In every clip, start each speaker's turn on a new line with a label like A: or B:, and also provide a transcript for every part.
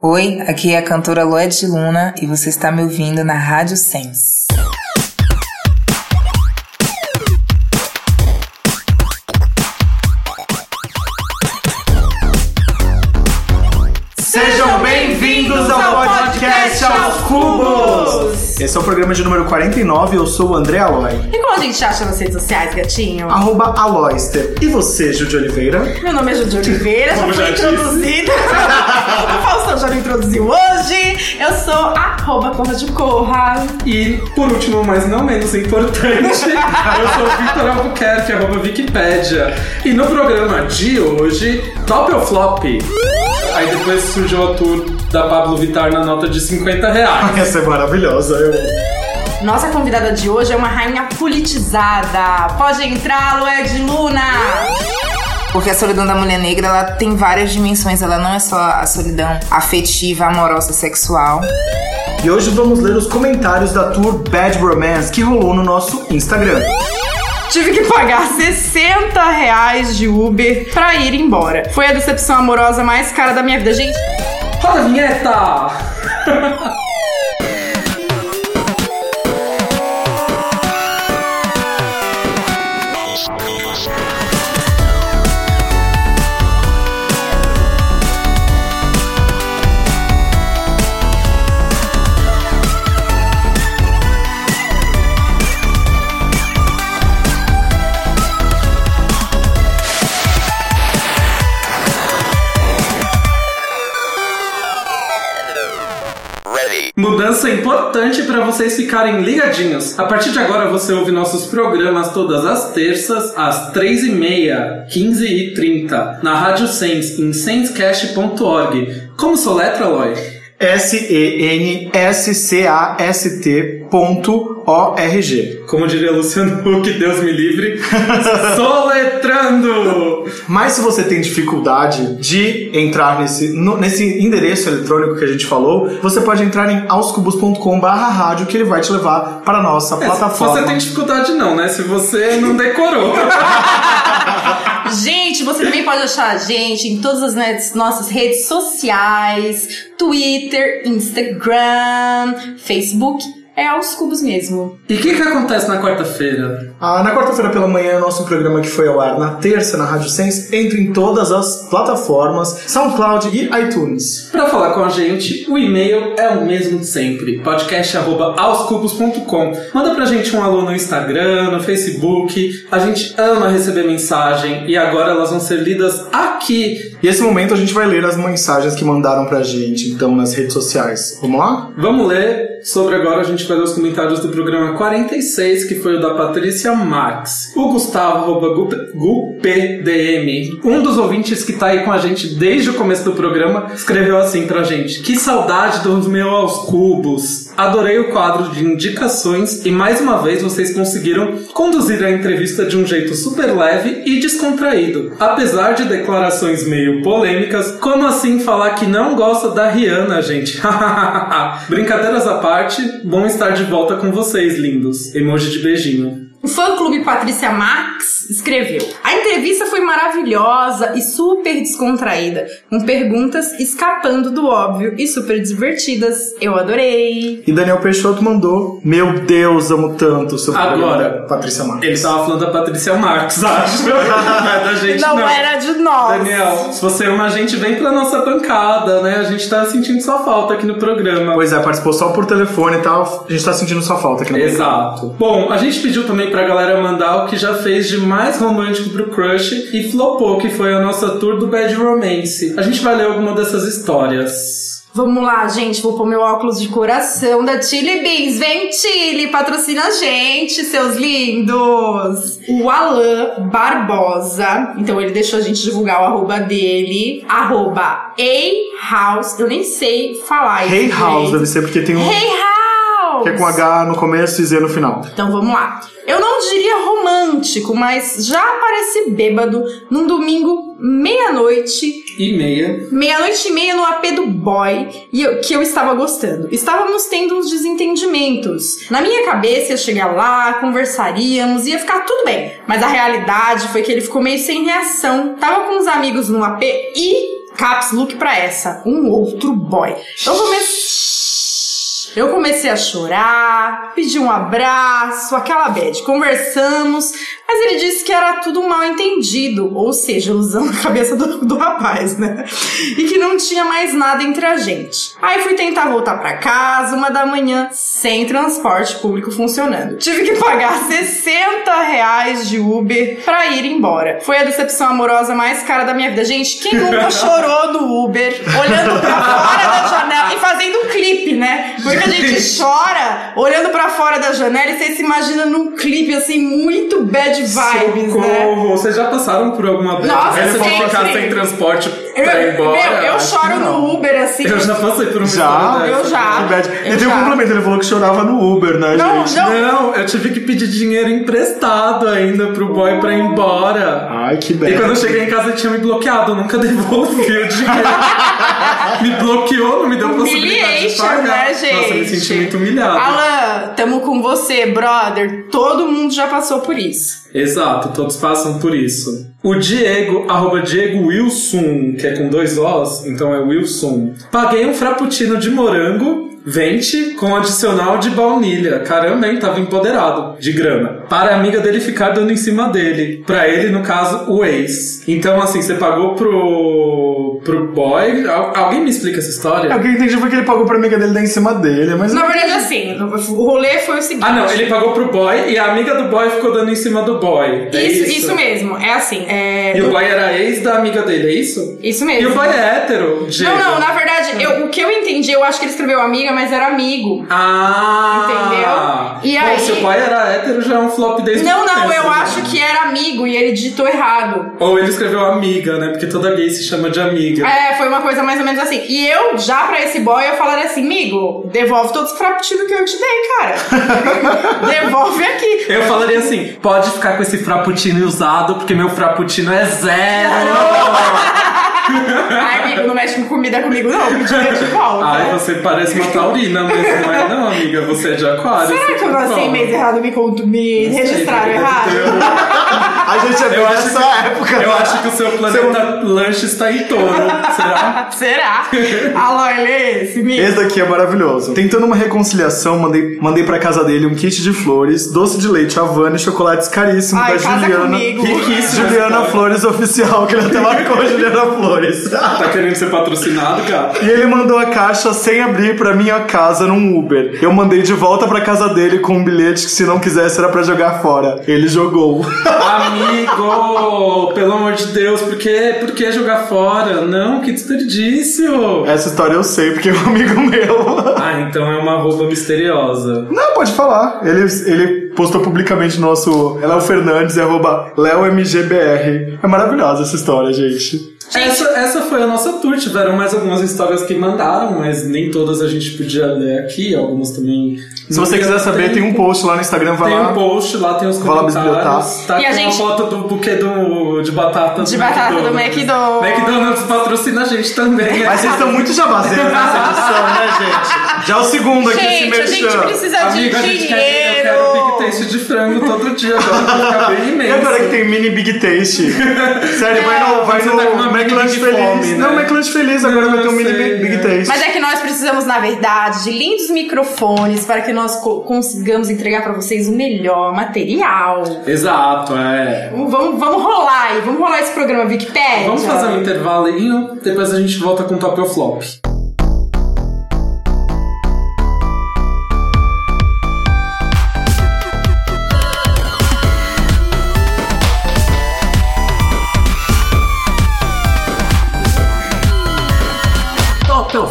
A: Oi, aqui é a cantora Loed Luna e você está me ouvindo na Rádio Sense.
B: Sejam bem-vindos ao podcast Aos Cubos! Esse é o programa de número 49, eu sou o André Aloy.
C: E como a gente acha nas redes sociais, gatinho?
B: Arroba Aloyster. E você, Judy Oliveira?
C: Meu nome é Judy Oliveira, já
B: Como
C: fui
B: já disse.
C: introduzida. o Faustão já me introduziu hoje. Eu sou arroba Corra de Corra.
D: E, por último, mas não menos importante, eu sou o Victor Albuquerque, arroba Wikipédia. E no programa de hoje, Top ou Flop? Aí depois surgiu a tour da Pablo Vittar na nota de 50 reais.
B: Essa é maravilhosa. Eu...
C: Nossa convidada de hoje é uma rainha politizada. Pode entrar, Lued Luna.
A: Porque a solidão da mulher negra, ela tem várias dimensões, ela não é só a solidão afetiva, amorosa, sexual.
B: E hoje vamos ler os comentários da tour Bad Romance que rolou no nosso Instagram.
C: Tive que pagar 60 reais de Uber pra ir embora. Foi a decepção amorosa mais cara da minha vida, gente.
D: Roda a vinheta! Mudança importante para vocês ficarem ligadinhos. A partir de agora você ouve nossos programas todas as terças, às 3h30, 15h30, na Rádio Sense, em sensecast.org. Como soletra, Aloy?
B: S-E-N-S-C-A-S-T ponto O-R-G.
D: Como diria Luciano Huck, Deus me livre, soletrando!
B: Mas se você tem dificuldade de entrar nesse, no- nesse endereço eletrônico que a gente falou, você pode entrar em aoscubos.com barra rádio que ele vai te levar para a nossa
D: É,
B: plataforma.
D: Você tem dificuldade não, né? Se você não decorou.
C: Gente, você também pode achar a gente em todas as nossas redes sociais: Twitter, Instagram, Facebook. É aos cubos mesmo.
D: E o que, que acontece na quarta-feira?
B: Ah, na quarta-feira pela manhã, nosso programa que foi ao ar na terça na Rádio Sense entra em todas as plataformas SoundCloud e iTunes.
D: Para falar com a gente, o e-mail é o mesmo de sempre, podcast@aoscubos.com. Manda pra gente um alô no Instagram, no Facebook. A gente ama receber mensagem e agora elas vão ser lidas aqui.
B: E esse momento a gente vai ler as mensagens que mandaram pra gente, então, nas redes sociais. Vamos lá?
D: Vamos ler sobre agora, a gente vai ler os comentários do programa 46, que foi o da Patrícia Max. O Gustavo, arroba Gu- GuPDM, um dos ouvintes que tá aí com a gente desde o começo do programa, escreveu assim pra gente. Que saudade dos meus cubos. Adorei o quadro de indicações e mais uma vez vocês conseguiram conduzir a entrevista de um jeito super leve e descontraído. Apesar de declarações meio polêmicas, como assim falar que não gosta da Rihanna, gente? Brincadeiras à parte, bom estar de volta com vocês, lindos. Emoji de beijinho.
C: O fã-clube Patrícia Max escreveu: A entrevista foi maravilhosa e super descontraída, com perguntas escapando do óbvio e super divertidas. Eu adorei.
B: E Daniel Peixoto mandou: Meu Deus, amo tanto o seu
D: Agora.
B: Patrícia Marques.
D: Ele tava falando da Patrícia Marques, acho. Não é da gente, não.
C: Não, era de nós.
D: Daniel, se você ama a gente, vem pra nossa bancada, né? A gente tá sentindo sua falta aqui no programa.
B: Pois é, participou só por telefone e tal. A gente tá sentindo sua falta aqui no programa.
D: Exato. Bom, a gente pediu também pra galera mandar o que já fez de mais romântico pro crush e flopou, que foi a nossa tour do Bad Romance. A gente vai ler alguma dessas histórias.
C: Vamos lá, gente. Vou pôr meu óculos de coração da Chili Beans. Vem, Chili, patrocina a gente, seus lindos. O Alan Barbosa. Então, ele deixou a gente divulgar o arroba dele. Arroba A-House. Eu nem sei falar isso.
B: Hey House, deve ser porque tem um.
C: Hey House!
B: Que é com H no começo e Z no final.
C: Então vamos lá. Eu não diria romântico, mas já apareci bêbado num domingo, meia-noite,
D: E meia.
C: meia-noite e meia no AP do boy, e eu- que eu estava gostando. Estávamos tendo uns desentendimentos. Na minha cabeça ia chegar lá, conversaríamos, ia ficar tudo bem. Mas a realidade foi que ele ficou meio sem reação. Tava com uns amigos no AP e caps look pra essa, um outro boy. Eu comecei. Eu comecei a chorar, pedi um abraço, aquela bad. Conversamos, mas ele disse que era tudo mal entendido, ou seja, ilusão na cabeça do, do rapaz, né? E que não tinha mais nada entre a gente. Aí fui tentar voltar pra casa, uma da manhã, sem transporte público funcionando. Tive que pagar 60 reais de Uber pra ir embora. Foi a decepção amorosa mais cara da minha vida. Gente, quem nunca chorou no Uber, olhando pra fora da janela e fazendo um clipe, né? Porque a gente chora olhando pra fora da janela e você se imagina num clipe assim, muito bad vibes, né?
D: Socorro. Vocês já passaram por alguma vez?
C: Nossa,
D: Ele
C: sempre.
D: for ficar sem transporte pra ir embora?
C: meu, eu choro
B: que não.
C: no Uber assim.
D: Eu já passei por um
B: Já?
C: Eu já.
B: Que bad.
C: Eu
B: E tem um complemento, ele falou que chorava no Uber, né,
C: Não,
B: gente?
C: não.
D: Não, eu tive que pedir dinheiro emprestado ainda pro boy pra ir embora.
B: Ai, que
D: E
B: bad.
D: quando eu cheguei em casa ele tinha me bloqueado, eu nunca devolvi o dinheiro. me bloqueou, não me deu possibilidade de pagar.
C: né, gente?
D: Nossa, eu me senti muito humilhado.
C: Alan, tamo com você, brother. Todo mundo já passou por isso.
D: Exato, todos passam por isso. O Diego, arroba Diego Wilson, que é com dois Os, então é Wilson. Paguei um frappuccino de morango, vente, com adicional de baunilha. Caramba, hein? Tava empoderado de grana. Para a amiga dele ficar dando em cima dele. Pra ele, no caso, o ex. Então, assim, você pagou pro, pro boy. Al- alguém me explica essa história?
B: É, O que eu entendi foi que ele pagou pra amiga dele dar em cima dele, mas...
C: Na verdade, assim, o rolê foi o seguinte.
D: Ah, não, ele pagou pro boy e a amiga do boy ficou dando em cima do boy. É
C: Isso,
D: isso,
C: isso mesmo. É assim. É...
D: E o boy era ex da amiga dele, é isso?
C: Isso
D: E
C: mesmo.
D: o boy é hétero, Diego.
C: Não, não, na verdade, eu- o que eu entendi, eu acho que ele escreveu amiga, mas era amigo.
D: Ah!
C: Entendeu? E
D: Bom,
C: aí-
D: se o pai era hétero, já é um flop desde
C: Não, não, eu
D: né?
C: acho que era amigo e ele digitou errado.
D: Ou ele escreveu amiga, né? Porque toda gay se chama de amiga.
C: É, foi uma coisa mais ou menos assim. E eu, já pra esse boy, eu falaria assim, amigo, devolve todos os frappuccinos que eu te dei, cara. devolve aqui.
D: Eu falaria assim, pode ficar com esse frappuccino usado, porque meu frappuccino é zero.
C: Ai, amigo, não mexe com comida comigo, não. Me dinheiro de volta.
D: Ai, você parece uma taurina, mas não é não, amiga. Você é de aquário.
C: Será que eu nasci em mês errado me, conto- me registraram errado?
B: A gente é
D: Eu
B: bem
D: acho
B: nessa
D: que-
B: época.
D: Eu acho que o seu planeta lanche está em touro. Será?
C: Será? Alô, ele é esse, amigo?
B: Esse daqui é maravilhoso. Tentando uma reconciliação, mandei, mandei pra casa dele um kit de flores, doce de leite Havana e chocolates caríssimos da
C: casa
B: Juliana.
C: comigo.
D: Riquíssimo.
B: Juliana Flores Oficial, que ele até marcou Juliana Flores.
D: Tá querendo ser patrocinado, cara?
B: E ele mandou a caixa sem abrir pra minha casa num Uber. Eu mandei de volta pra casa dele com um bilhete que se não quisesse era pra jogar fora. Ele jogou.
D: Amigo, pelo amor de Deus, por que, por que jogar fora? Não, que desperdício.
B: Essa história eu sei, porque é um amigo meu.
D: Ah, então é uma roupa misteriosa.
B: Não, pode falar. Ele, ele postou publicamente no nosso Léo Fernandes, é arroba LeoMGBR. É maravilhosa essa história, gente.
D: Essa, essa foi a nossa tour. Tiveram mais algumas histórias que mandaram, mas nem todas a gente podia ler aqui. Algumas também.
B: Se você quiser saber, tem um post lá no Instagram, vai
D: Tem
B: lá.
D: um post lá, tem os
B: Vai lá
D: comentários. Tá
C: E a
D: com
C: gente-
D: a foto do buquê do, de batata
C: De batata do McDonald's.
D: McDonald's patrocina a gente também.
B: Mas vocês estão muito jabazeiros nessa edição, né, gente? Já é o segundo aqui,
C: Gente, a
B: esse
C: gente
B: merchan.
C: precisa
D: Amiga, a
C: de
D: gente quer, eu
C: dinheiro.
D: quero Big Taste de frango todo dia agora, vai ficar bem
B: E
D: imenso.
B: agora que tem mini Big Taste? Sério, vai no, vai no
D: tá
B: McLanche
D: Big
B: Feliz.
D: Fome, né?
B: Não, McLanche Feliz, agora
D: Não,
B: vai ter um mini
D: sei,
B: Big
D: é.
B: Taste.
C: Mas é que nós precisamos, na verdade, de lindos microfones para que nós co- consigamos entregar para vocês o melhor material.
D: Exato, é.
C: Vamos, vamos, rolar aí, vamos rolar esse programa Wikipedia.
D: Vamos fazer um intervalinho, depois a gente volta com o top ou flop.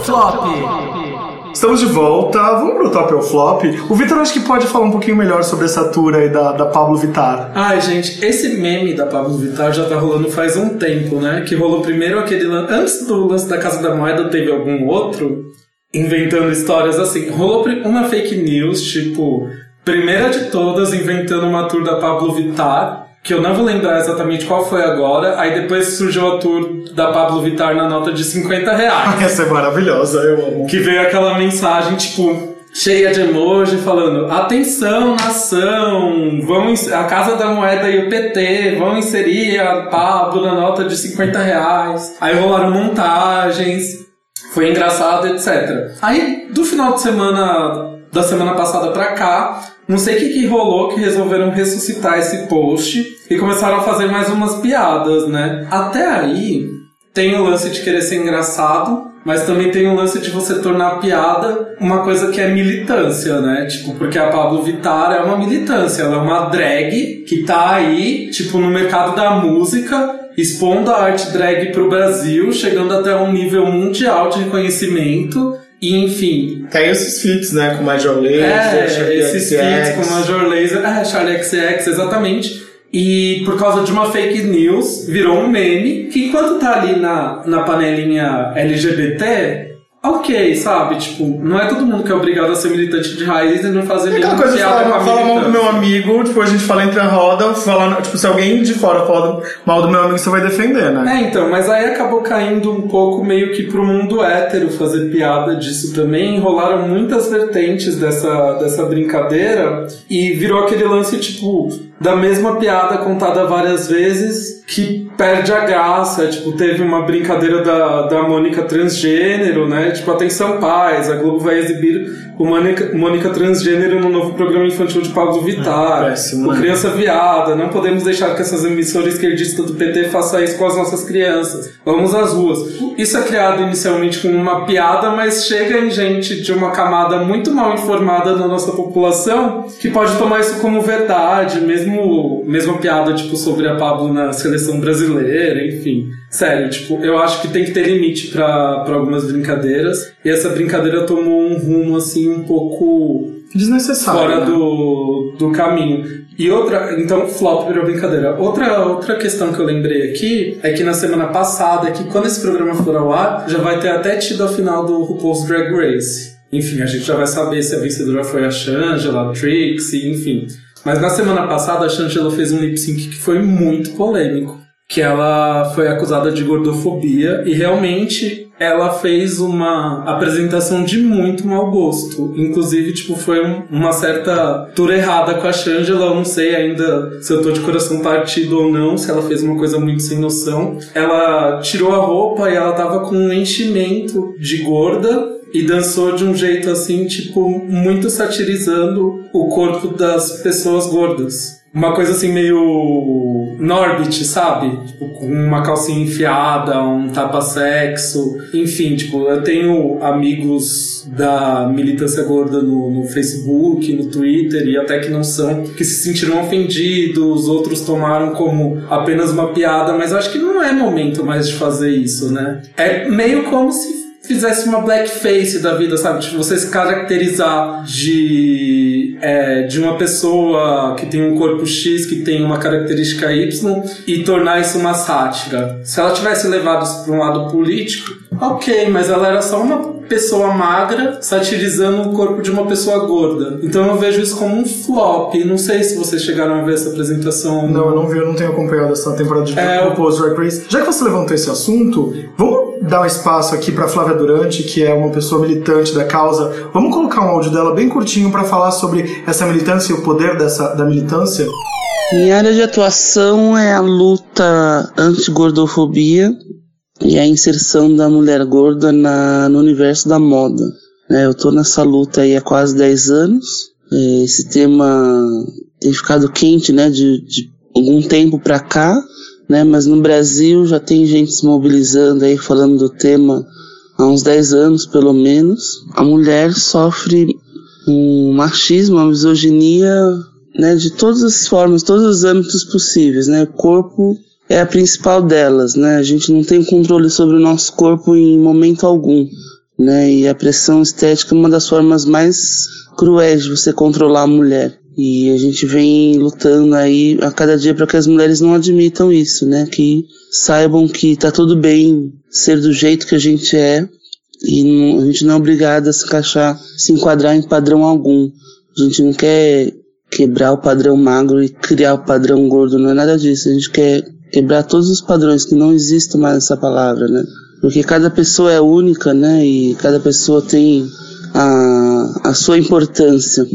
D: Flop?
B: Estamos de volta, vamos pro top ou flop. O Vitor acho que pode falar um pouquinho melhor sobre essa tour aí da, da Pablo Vittar.
D: Ai, gente, esse meme da Pablo Vittar já tá rolando faz um tempo, né? Que rolou primeiro aquele lance. Antes do lance da Casa da Moeda, teve algum outro inventando histórias assim. Rolou uma fake news, tipo, primeira de todas, inventando uma tour da Pablo Vittar. Que eu não vou lembrar exatamente qual foi agora. Aí depois surgiu a tour da Pablo Vittar na nota de 50 reais.
B: Essa é maravilhosa, eu amo.
D: Que veio aquela mensagem, tipo, cheia de emoji falando: atenção, nação, vão a Casa da Moeda e o PT vão inserir a Pablo na nota de 50 reais. Aí rolaram montagens, foi engraçado, etc. Aí, do final de semana, da semana passada pra cá, não sei o que, que rolou que resolveram ressuscitar esse post e começaram a fazer mais umas piadas, né? Até aí, tem o lance de querer ser engraçado, mas também tem o lance de você tornar a piada uma coisa que é militância, né? Tipo, porque a Pablo Vittar é uma militância, ela é uma drag que tá aí, tipo, no mercado da música, expondo a arte drag pro Brasil, chegando até um nível mundial de reconhecimento. E, enfim,
B: Tem esses feats, né? Com Major Lazer,
D: é, esses
B: XX.
D: feats com Major Laser, é, Charlie XX, exatamente. E por causa de uma fake news, virou um meme que enquanto tá ali na, na panelinha LGBT, ok, sabe? Tipo, não é todo mundo que é obrigado a ser militante de raiz e não fazer
B: É coisa de
D: com
B: falar,
D: a
B: falar mal do meu amigo, tipo, a gente fala entre a roda, fala, tipo, se alguém de fora fala mal do meu amigo, você vai defender, né?
D: É, então, mas aí acabou caindo um pouco meio que pro mundo hétero fazer piada disso também. Rolaram muitas vertentes dessa, dessa brincadeira e virou aquele lance, tipo, da mesma piada contada várias vezes que perde a graça. Tipo, teve uma brincadeira da, da Mônica transgênero, né? Tipo, atenção pais, a Globo vai exibir o Mônica, Mônica transgênero no novo programa infantil de Pablo Vittar.
B: Péssimo,
D: o
B: né?
D: Criança Viada, não podemos deixar que essas emissoras esquerdistas do PT façam isso com as nossas crianças. Vamos às ruas. Isso é criado inicialmente como uma piada, mas chega em gente de uma camada muito mal informada na nossa população que pode tomar isso como verdade, mesmo mesma piada tipo sobre a Pablo na seleção brasileira, enfim. Sério, tipo, eu acho que tem que ter limite pra pra algumas brincadeiras. E essa brincadeira tomou um rumo assim um pouco
B: Desnecessário.
D: fora
B: né?
D: do, do caminho. E outra, então, flop virou brincadeira. Outra, outra questão que eu lembrei aqui é que na semana passada, que quando esse programa for ao ar, já vai ter até tido a final do RuPaul's Drag Race. Enfim, a gente já vai saber se a vencedora foi a Shangela, a Trixie, enfim. Mas na semana passada, a Shangela fez um lip sync que foi muito polêmico. Que ela foi acusada de gordofobia e realmente ela fez uma apresentação de muito mau gosto. Inclusive, tipo, foi um- uma certa tour errada com a Shangela. Eu não sei ainda se eu tô de coração partido ou não, se ela fez uma coisa muito sem noção. Ela tirou a roupa e ela tava com um enchimento de gorda e dançou de um jeito assim, tipo, muito satirizando o corpo das pessoas gordas. Uma coisa assim meio Norbit, sabe? Tipo, com uma calcinha enfiada, um tapa-sexo. Enfim, tipo, eu tenho amigos da militância gorda no, no Facebook, no Twitter e até que não são, que se sentiram ofendidos, outros tomaram como apenas uma piada, mas eu acho que não é momento mais de fazer isso, né? É meio como se fizesse uma blackface da vida, sabe? Tipo, você se caracterizar de, é, de uma pessoa que tem um corpo X, que tem uma característica Y, e tornar isso uma sátira. Se ela tivesse levado isso para um lado político, ok, mas ela era só uma pessoa magra satirizando o corpo de uma pessoa gorda. Então eu vejo isso como um flop. Não sei se vocês chegaram a ver essa apresentação.
B: Não, eu não vi, eu não tenho acompanhado essa temporada de
D: É,
B: Drag Race. Já que você levantou esse assunto, vamos dar um espaço aqui pra Flávia Durante, que é uma pessoa militante da causa. Vamos colocar um áudio dela bem curtinho pra falar sobre essa militância e o poder dessa, da militância?
E: Minha área de atuação é a luta anti-gordofobia e a inserção da mulher gorda na, no universo da moda. né? eu tô nessa luta aí há quase 10 anos. É, Esse tema tem ficado quente, né, de, de algum tempo pra cá, né, mas no Brasil já tem gente se mobilizando aí falando do tema há uns 10 anos pelo menos. A mulher sofre um machismo, uma misoginia né, de todas as formas, todos os âmbitos possíveis, né? O corpo é a principal delas, né? A gente não tem controle sobre o nosso corpo em momento algum, né? E a pressão estética é uma das formas mais cruéis de você controlar a mulher. E a gente vem lutando aí a cada dia para que as mulheres não admitam isso, né? Que saibam que tá tudo bem ser do jeito que a gente é e não- a gente não é obrigada a se encaixar, se enquadrar em padrão algum. A gente não quer quebrar o padrão magro e criar o padrão gordo, não é nada disso. A gente quer quebrar todos os padrões, que não existe mais essa palavra, né? Porque cada pessoa é única, né? E cada pessoa tem a, a sua importância.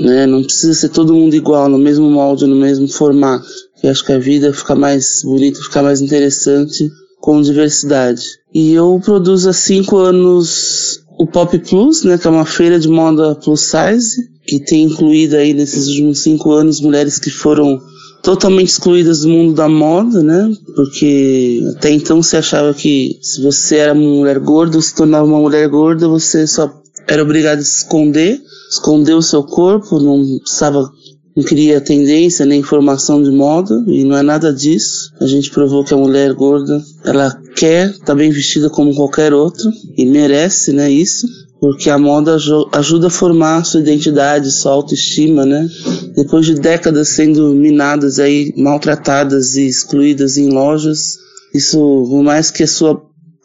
E: Né? Não precisa ser todo mundo igual, no mesmo molde, no mesmo formato. Eu acho que a vida fica mais bonita, fica mais interessante com diversidade. E eu produzo há cinco anos o Pop Plus, né, que é uma feira de moda plus size, que tem incluído aí nesses últimos cinco anos mulheres que foram totalmente excluídas do mundo da moda, né? Porque até então você achava que se você era uma mulher gorda, ou se tornava uma mulher gorda, você só era obrigado a se esconder, esconder o seu corpo, não precisava não queria tendência nem informação de moda e não é nada disso. A gente provou que a mulher gorda, ela quer estar tá bem vestida como qualquer outra e merece, né, isso. Porque a moda ajuda a formar sua identidade, sua autoestima, né? Depois de décadas sendo minadas aí, maltratadas e excluídas em lojas, isso, por mais que a sua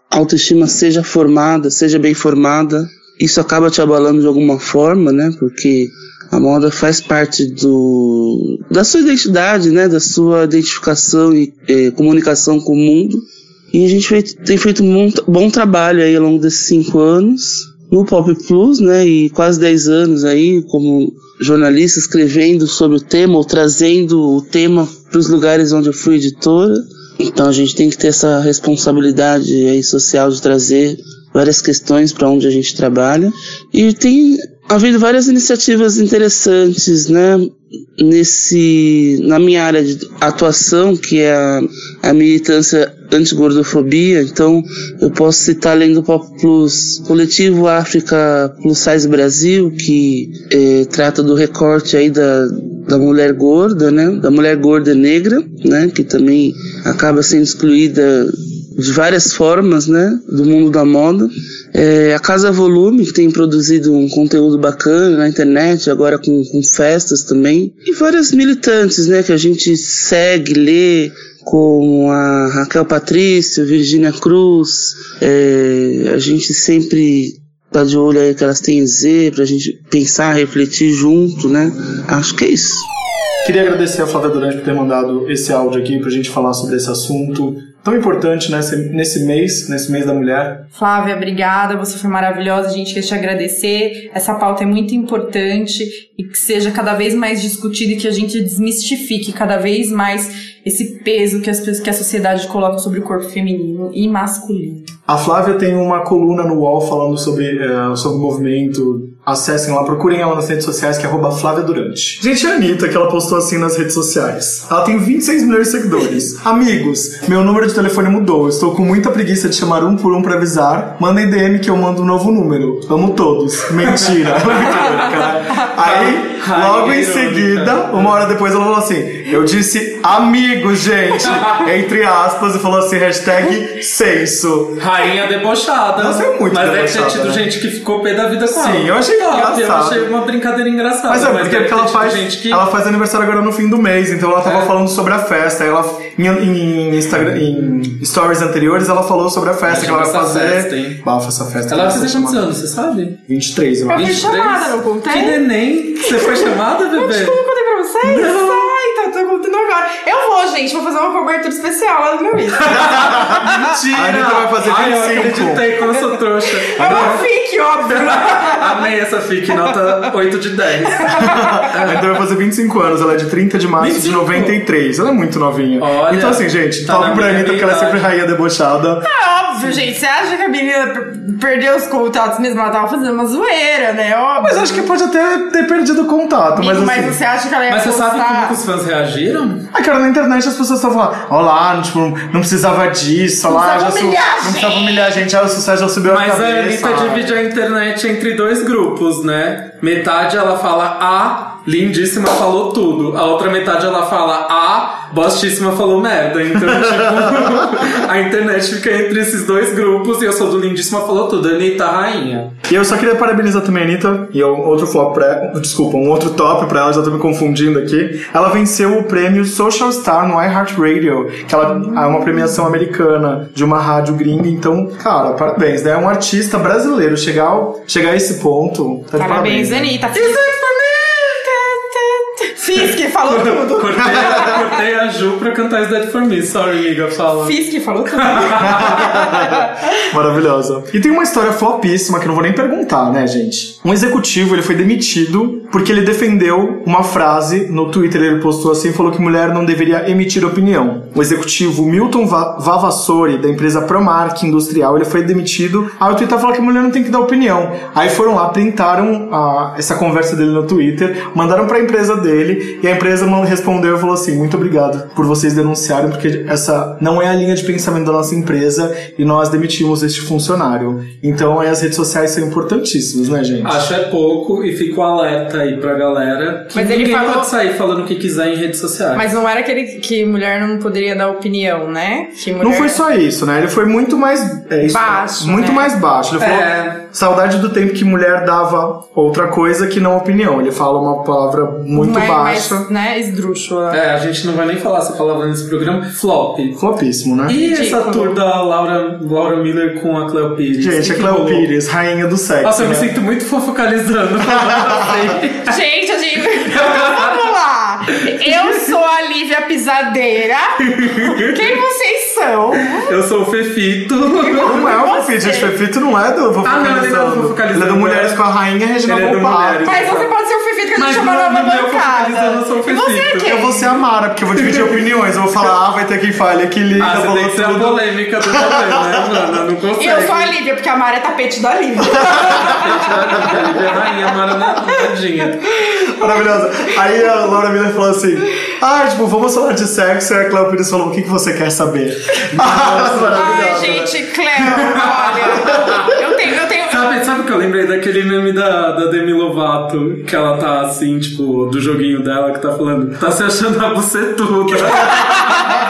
E: autoestima seja formada, seja bem formada, isso acaba te abalando de alguma forma, né? Porque a moda faz parte do, da sua identidade, né? Da sua identificação e eh, comunicação com o mundo. E a gente feito, tem feito um bom trabalho aí ao longo desses cinco anos no Pop Plus, né? E quase dez anos aí como jornalista escrevendo sobre o tema ou trazendo o tema para os lugares onde eu fui editora. Então a gente tem que ter essa responsabilidade aí social de trazer várias questões para onde a gente trabalha. E tem havido várias iniciativas interessantes, né? Nesse, na minha área de atuação, que é a, a militância anti-gordofobia, então eu posso citar além do Pop Plus, Coletivo África Plus Size Brasil, que eh, trata do recorte aí da, da mulher gorda, né? Da mulher gorda negra, né? Que também acaba sendo excluída de várias formas, né? Do mundo da moda. É, a Casa Volume, que tem produzido um conteúdo bacana na internet, agora com, com festas também. E várias militantes, né? Que a gente segue, lê, como a Raquel Patrício, Virginia Cruz. É, a gente sempre tá de olho aí que elas têm a dizer, pra gente pensar, refletir junto, né? Acho que é isso.
B: Queria agradecer a Flávia Durante por ter mandado esse áudio aqui pra gente falar sobre esse assunto tão importante nesse, nesse mês, nesse mês da mulher.
C: Flávia, obrigada, você foi maravilhosa, a gente quer te agradecer. Essa pauta é muito importante e que seja cada vez mais discutida e que a gente desmistifique cada vez mais esse peso que, as, que a sociedade coloca sobre o corpo feminino e masculino.
B: A Flávia tem uma coluna no UOL falando sobre, uh, sobre o movimento Acessem lá, procurem ela nas redes sociais, que é arroba Flávia Durante. Gente, a Anitta, que ela postou assim nas redes sociais. Ela tem 26 milhões de seguidores. Amigos, meu número de telefone mudou. Estou com muita preguiça de chamar um por um pra avisar. Mandem DM que eu mando um novo número. Amo todos. Mentira. Aí, logo em seguida, uma hora depois, ela falou assim: Eu disse amigos, gente. Entre aspas, e falou assim: hashtag senso.
D: Rainha debochada.
B: Nossa, é muito
D: Mas deve ter
B: debochada,
D: tido
B: né?
D: gente que ficou pé da vida com ela.
B: Sim, eu achei
D: Top, Eu
B: engraçado.
D: achei uma brincadeira engraçada.
B: Mas é porque,
D: deve
B: porque ela
D: ter tido
B: faz,
D: gente que...
B: ela faz aniversário agora no fim do mês, então ela tava
D: É.
B: falando sobre a festa. Ela, em, em Instagram, em stories anteriores, ela falou sobre a festa que ela vai fazer.
D: festa, hein?
B: Bafa essa festa.
D: Ela vai fazer quantos anos, você sabe?
B: 23, eu
C: Eu
B: acho.
C: fui chamada, não contei?
D: Que neném? Você foi chamada, bebê?
C: Eu não contei pra vocês? Ai, tá, tô contando agora. Eu vou, gente, vou fazer uma cobertura especial lá no meu Insta.
D: Mentira!
B: A Anitta vai fazer
D: Ai, eu
B: 25.
D: acreditei como eu sou trouxa.
C: É uma fic, óbvio.
D: Amei essa fic, nota 8 de 10.
B: A Anitta vai fazer 25 anos, ela é de 30 de março
D: 25?
B: de 93. Ela é muito novinha.
D: Olha,
B: então, assim, gente,
D: tá na
B: pra Anitta, porque ela é sempre rainha debochada.
C: É óbvio, gente. Você acha que a menina per- perdeu os contatos mesmo? Ela tava fazendo uma zoeira, né? Óbvio.
B: Mas acho que pode até ter perdido o contato, mas assim...
C: mas você acha que ela ia
D: Mas você sabe como que os fãs reagiram?
B: Ah, cara, na internet as pessoas estavam lá, olá, tipo, não precisava disso,
C: Não
B: olá,
C: precisava
B: já su-
C: humilhar a
B: não precisava humilhar a gente, ah, o sucesso já subiu
D: Mas
B: a
D: a
B: cabeça.
D: Anitta divide a internet entre dois grupos, né? Metade ela fala A, lindíssima falou tudo. A outra metade ela fala A, bostíssima falou merda. Então, tipo, a internet fica entre esses dois grupos e eu sou do lindíssima falou tudo. Anitta, rainha.
B: E eu só queria parabenizar também a Anitta, e um outro flop pra ela, desculpa, um outro top pra ela, já tô me confundindo aqui. Ela venceu o prêmio Social Star no iHeartRadio, que ela é uma premiação americana de uma rádio gringa, então, cara, parabéns, né? É um artista brasileiro chegar, ao- chegar a esse ponto. Tá de
C: Parabéns,
B: né?
C: Anitta. Fisk falou tudo.
D: Cortei, cortei a Ju pra cantar Is Dead For Me. Sorry, amiga, fala.
C: Fisk falou tudo.
B: Maravilhosa. E tem uma história flopíssima que eu não vou nem perguntar, né, gente? Um executivo, ele foi demitido porque ele defendeu uma frase no Twitter, ele postou assim, falou que mulher não deveria emitir opinião. O executivo Milton Va- Vavassori, da empresa Promark Industrial, ele foi demitido. Aí o Twitter falou que mulher não tem que dar opinião. Aí foram lá, printaram a- essa conversa dele no Twitter, mandaram pra empresa dele, e a empresa respondeu e falou assim, muito obrigado por vocês denunciarem, porque essa não é a linha de pensamento da nossa empresa, e nós demitimos este funcionário. Então aí as redes sociais são importantíssimas, né, gente?
D: Acho é pouco e fico alerta aí pra galera que
C: Mas ele
D: ninguém
C: falou-
D: pode sair falando o que quiser em redes sociais.
C: Mas não era aquele que mulher não poderia dar opinião, né? Que mulher...
B: Não foi só isso, né? Ele foi muito mais é, isso,
C: Baixo,
B: muito
C: né?
B: mais baixo. Ele falou
D: É.
B: saudade do tempo que mulher dava outra coisa que não opinião. Ele fala uma palavra muito
C: mais,
B: baixa,
C: Mais, né, esdrúxula.
D: É, a gente não vai nem falar essa palavra nesse programa. Flop.
B: flopíssimo, né?
D: E essa
C: Ridículo.
D: tour da Laura, Laura Miller com a Cleo Pires?
B: Gente,
D: Que
B: a Cleo? Pires, rainha do sexo.
D: Nossa, eu me
B: né?
D: sinto muito fofocalizando.
C: Gente, a gente... Vamos lá. Eu sou a Lívia Pisadeira. Quem vocês
D: eu sou o Fefito.
B: Não é o. Fefito, gente. Fefito não é do
D: Ah, não, ele não é do.
B: Ele é do Mulheres com a Rainha Regina
D: é
B: Volpato.
C: Mas você pode ser o Fefito que a gente
D: Mas
C: chama
D: não-
C: nova
D: no meu focalizando,
C: bancada.
D: eu sou o
C: você é quem?
B: Eu vou ser a Mara, porque eu vou dividir opiniões. Eu vou falar, ah, vai ter quem fale que Lívia
D: Ah, você tem que ser a polêmica do rolê, né, mano? Não consegue.
C: E eu sou a Lívia, porque a Mara é tapete da Lívia.
D: Ele é rainha maranadinha.
B: Maravilhosa. Aí a Laura Miller falou assim: Ah, tipo, vamos falar de sexo. E a Cleo Pires falou: O que, que você quer saber?
C: Ai,
B: Maravilhosa.
C: gente, Cleo, olha. Eu tenho, eu tenho.
D: Sabe, sabe o que eu lembrei daquele meme da, da Demi Lovato? Que ela tá assim, tipo, do joguinho dela, que tá falando, tá se achando a bucetuda.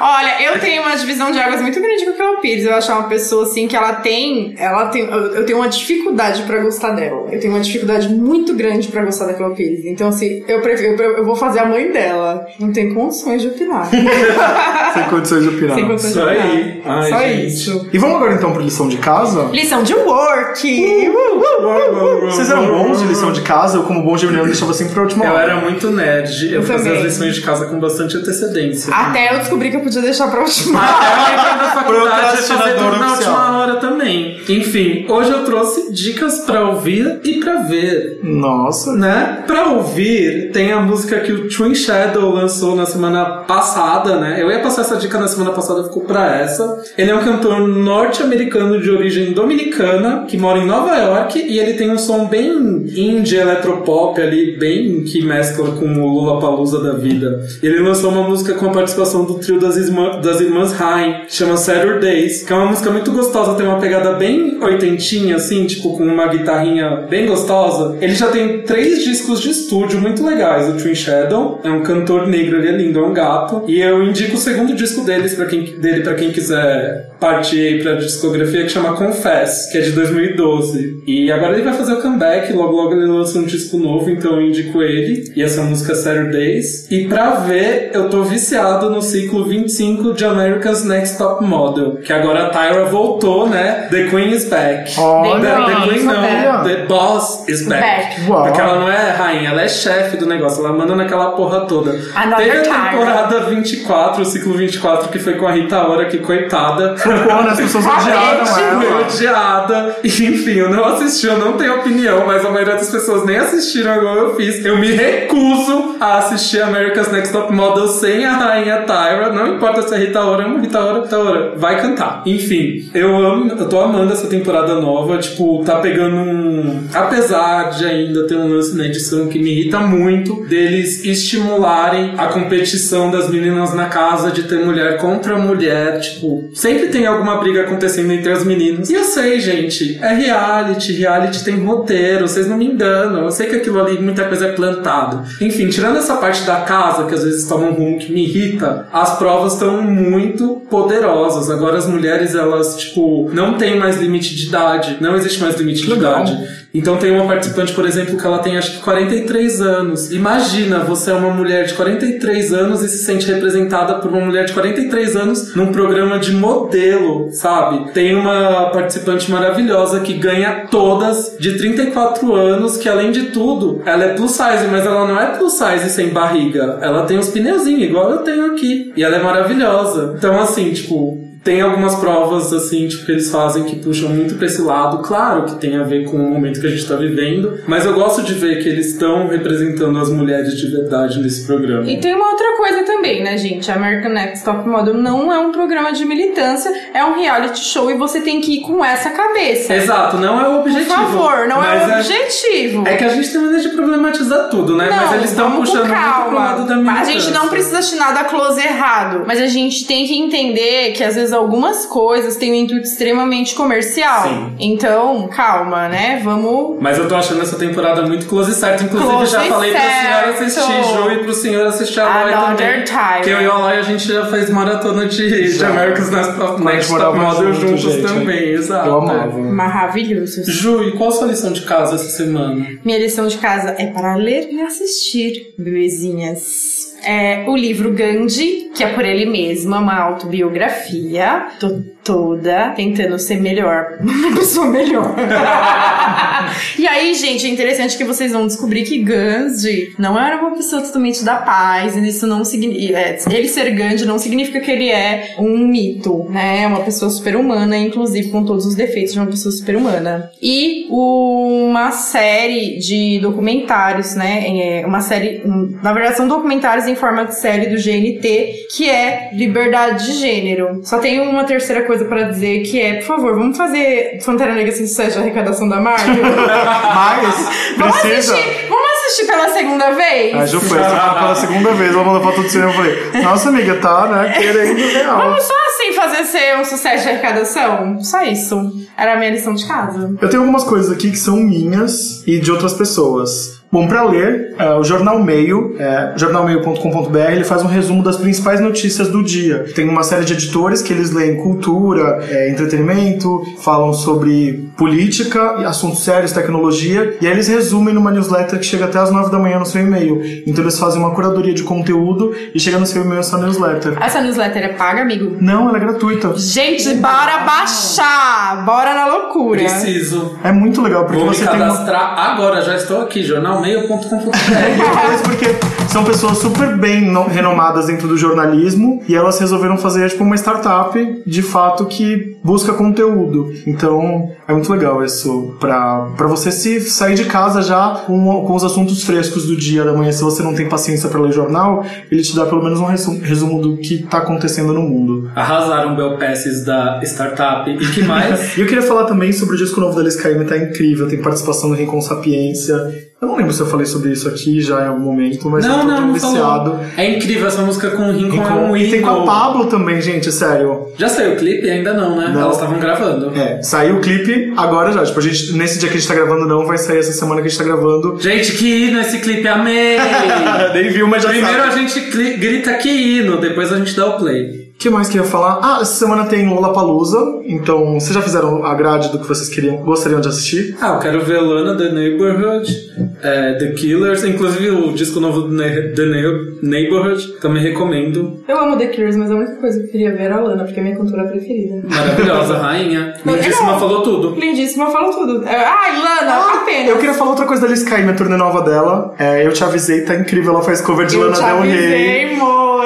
C: Olha, eu tenho uma divisão de águas muito grande com a Cleo Pires. Eu acho uma pessoa assim que ela tem. Ela tem. Eu, eu tenho uma dificuldade pra gostar dela. Eu tenho uma dificuldade muito grande pra gostar da Cleo Pires. Então, assim, eu prefiro. Eu, eu vou fazer a mãe dela. Não tem condições de opinar.
B: Sem condições de opinar.
C: Sem condições
D: Isso
C: de opinar.
D: aí. Ai,
C: Só
D: gente.
C: isso.
B: E vamos agora então pra lição de casa?
C: Lição de work. Uh, uh, uh.
B: Vocês eram bons de lição de casa? Eu, como bom geminiano, deixava sempre pra última
D: Eu
B: hora.
D: era muito nerd, eu,
C: Eu
D: fazia
C: também.
D: as lições de casa com bastante antecedência.
C: Até eu descobri que eu podia deixar pra última.
D: Até eu entrar na faculdade e fazer
B: Procrastinador
D: tudo na última hora também. Enfim, hoje eu trouxe dicas pra ouvir e pra ver.
B: Nossa.
D: Né? Pra ouvir, tem a música que o Twin Shadow lançou na semana passada, né? Eu ia passar essa dica na semana passada, ficou pra essa. Ele é um cantor norte-americano de origem dominicana, que mora em Nova York, e ele tem um som bem indie, eletropop ali, bem que mescla com o Lula Palusa da vida. Ele lançou uma música com a participação do trio das, das irmãs Haim, chama Saturdays, que é uma música muito gostosa, tem uma pegada bem oitentinha, assim, tipo, com uma guitarrinha bem gostosa. Ele já tem três discos de estúdio muito legais. O Twin Shadow é um cantor negro, ele é lindo, é um gato. E eu indico o segundo disco deles para quem, dele para quem quiser partir pra discografia, que chama Confess, que é de 2012. E agora ele vai fazer o comeback, logo logo ele lança um disco novo, então eu indico ele. E essa música é Saturdays. E pra ver, eu tô viciado no ciclo 25 de America's Next Top Model, que agora a Tyra voltou, né? The Queen is back.
B: Olha,
D: The, the Queen não. The Boss is back.
C: Back.
D: Porque ela não é rainha, ela é chefe do negócio, ela manda naquela porra toda.
C: Another
D: Teve a
C: Tyra.
D: temporada 24, o ciclo 24, que foi com a Rita Ora, que coitada.
B: Pô, as pessoas odiaram
D: Foi
B: ela.
D: odiada. Enfim, eu não assisti, eu não tenho opinião, mas a maioria das pessoas nem assistiram igual eu fiz. Eu me recuso a assistir America's Next Top Model sem a rainha Tyra. Não importa se é Rita Ora, amo Rita Ora, Rita Ora. Vai cantar. Enfim, eu amo, eu tô amando essa temporada nova. Tipo, tá pegando um. Apesar de ainda ter um lance na edição que me irrita muito, deles estimularem a competição das meninas na casa de ter mulher contra mulher. Tipo, sempre tem alguma briga acontecendo entre as meninas. E eu sei, gente, é reality, reality tem roteiro, vocês não me enganam. Eu sei que aquilo ali muita coisa é plantado. Enfim, tirando essa parte da casa, que às vezes toma um rumo que me irrita, as provas estão muito poderosas. Agora as mulheres, elas, tipo, não tem mais limite de idade. Não existe mais limite de
B: Legal.
D: idade. Então tem uma participante, por exemplo, que ela tem acho que 43 anos. Imagina, você é uma mulher de 43 anos e se sente representada por uma mulher de 43 anos num programa de modelo, sabe? Tem uma participante maravilhosa que ganha todas de 34 anos, que além de tudo, ela é plus size, mas ela não é plus size sem barriga. Ela tem os pneuzinhos, igual eu tenho aqui. E ela é maravilhosa. Então, assim, tipo, tem algumas provas, assim, tipo, que eles fazem que puxam muito pra esse lado. Claro que tem a ver com o momento que a gente tá vivendo, mas eu gosto de ver que eles estão representando as mulheres de verdade nesse programa.
C: E tem uma outra coisa também, né, gente? American Next Top Model não é um programa de militância, é um reality show e você tem que ir com essa cabeça.
D: Exato, não é o objetivo.
C: Por favor, não é o objetivo.
D: É que a gente tem maneira de problematizar tudo, né?
C: Não,
D: mas eles estão puxando muito pro lado da
C: A
D: militância.
C: gente não precisa achar nada close errado, mas a gente tem que entender que às vezes algumas coisas têm um intuito extremamente comercial.
D: Sim.
C: Então, calma, né? Vamos.
D: Mas eu tô achando essa temporada muito close certo. Inclusive,
C: Close
D: já falei pra senhora assistir Ju e pro senhor assistir a Aloy
C: Another
D: também.
C: time.
D: Que eu e o Aloy a gente já fez maratona de, de. America's Next Top,
B: a
D: Next Top Model
B: junto,
D: juntos
B: gente.
D: também, exato.
B: Eu amava.
C: Maravilhoso.
D: Ju, e qual a sua lição de casa essa semana?
C: Minha lição de casa é para ler e assistir, bebezinhas. É o livro Gandhi, que é por ele mesma, uma autobiografia. Tô toda tentando ser melhor. Uma pessoa melhor. e aí, gente, é interessante que vocês vão descobrir que Gandhi não era uma pessoa totalmente da paz. E isso não significa. ele ser Gandhi não significa que ele é um mito, né? É uma pessoa super-humana, inclusive com todos os defeitos de uma pessoa super-humana. E uma série de documentários, né? É uma série. Na verdade, são documentários em forma de série do GNT, que é Liberdade de Gênero. Só tenho uma terceira coisa pra dizer, que é, por favor, vamos fazer Pantera Negra sem sucesso de arrecadação da Marvel?
B: Mas,
C: vamos
B: precisa.
C: assistir! Vamos assistir pela segunda vez?
B: A Ju foi pela segunda vez, ela mandou foto do cinema e falei, nossa amiga, tá, né, querendo real.
C: Vamos só assim fazer ser um sucesso de arrecadação? Só isso. Era a minha lição de casa.
B: Eu tenho algumas coisas aqui que são minhas e de outras pessoas. Bom, para ler, é, o Jornal Meio, é, jornalmeio.com.br, ele faz um resumo das principais notícias do dia. Tem uma série de editores que eles leem cultura, é, entretenimento, falam sobre política, e assuntos sérios, tecnologia, e aí eles resumem numa newsletter que chega até as 9 da manhã no seu e-mail. Então eles fazem uma curadoria de conteúdo e chega no seu e-mail essa newsletter.
C: Essa newsletter é paga, amigo?
B: Não, ela é gratuita.
C: Gente, bora baixar! Bora na loucura!
D: Preciso.
B: É muito legal, porque
D: Vou me
B: você tem uma...
D: cadastrar agora, já estou aqui, jornalmeio.com.br.
B: Mas porque são pessoas super bem no- renomadas dentro do jornalismo e elas resolveram fazer tipo uma startup de fato que busca conteúdo. Então é muito legal isso pra, pra você se sair de casa já com, com os assuntos frescos do dia da manhã. Se você não tem paciência pra ler jornal, ele te dá pelo menos um resumo, resumo do que tá acontecendo no mundo.
D: Arrasaram Bel Passes da startup. E que mais?
B: E eu queria falar também sobre o disco novo da Alice Caymmi, tá incrível, tem participação do Rincon Sapiência. Eu não lembro se eu falei sobre isso aqui já em algum momento, mas eu
D: não,
B: tô
D: não,
B: tão
D: não
B: viciado.
D: falou. É incrível essa música com o Rincon, é um.
B: E tem com a
D: hino.
B: Pablo também, gente, sério.
D: Já saiu o clipe? Ainda não, né?
B: Não.
D: Elas estavam gravando.
B: É, saiu o clipe agora já. Tipo, a gente, nesse dia que a gente tá gravando, não, vai sair essa semana que a gente tá gravando.
D: Gente, que hino esse clipe, amei!
B: Nem viu, mas já
D: Primeiro
B: sabe.
D: a gente grita que hino, depois a gente dá o play.
B: O que mais que eu ia falar? Ah, essa semana tem Lollapalooza, então vocês já fizeram a grade do que vocês queriam, gostariam de assistir?
D: Ah, eu quero ver Lana The Neighborhood, é, The Killers, inclusive o disco novo do Ne- The Ne- Neighborhood, também recomendo.
C: Eu amo The Killers, mas a única coisa que eu queria ver era a Lana, porque é minha cantora preferida.
D: Maravilhosa, rainha.
C: Não,
D: Lindíssima, falou tudo.
C: Lindíssima, falou tudo. É, Ai, Lana, apenas.
B: Eu queria falar outra coisa da Alice Caymmi, a turnê nova dela. É, eu te avisei, tá incrível, ela faz cover de
C: Eu
B: Lana
C: te
B: Del Rey.
C: avisei,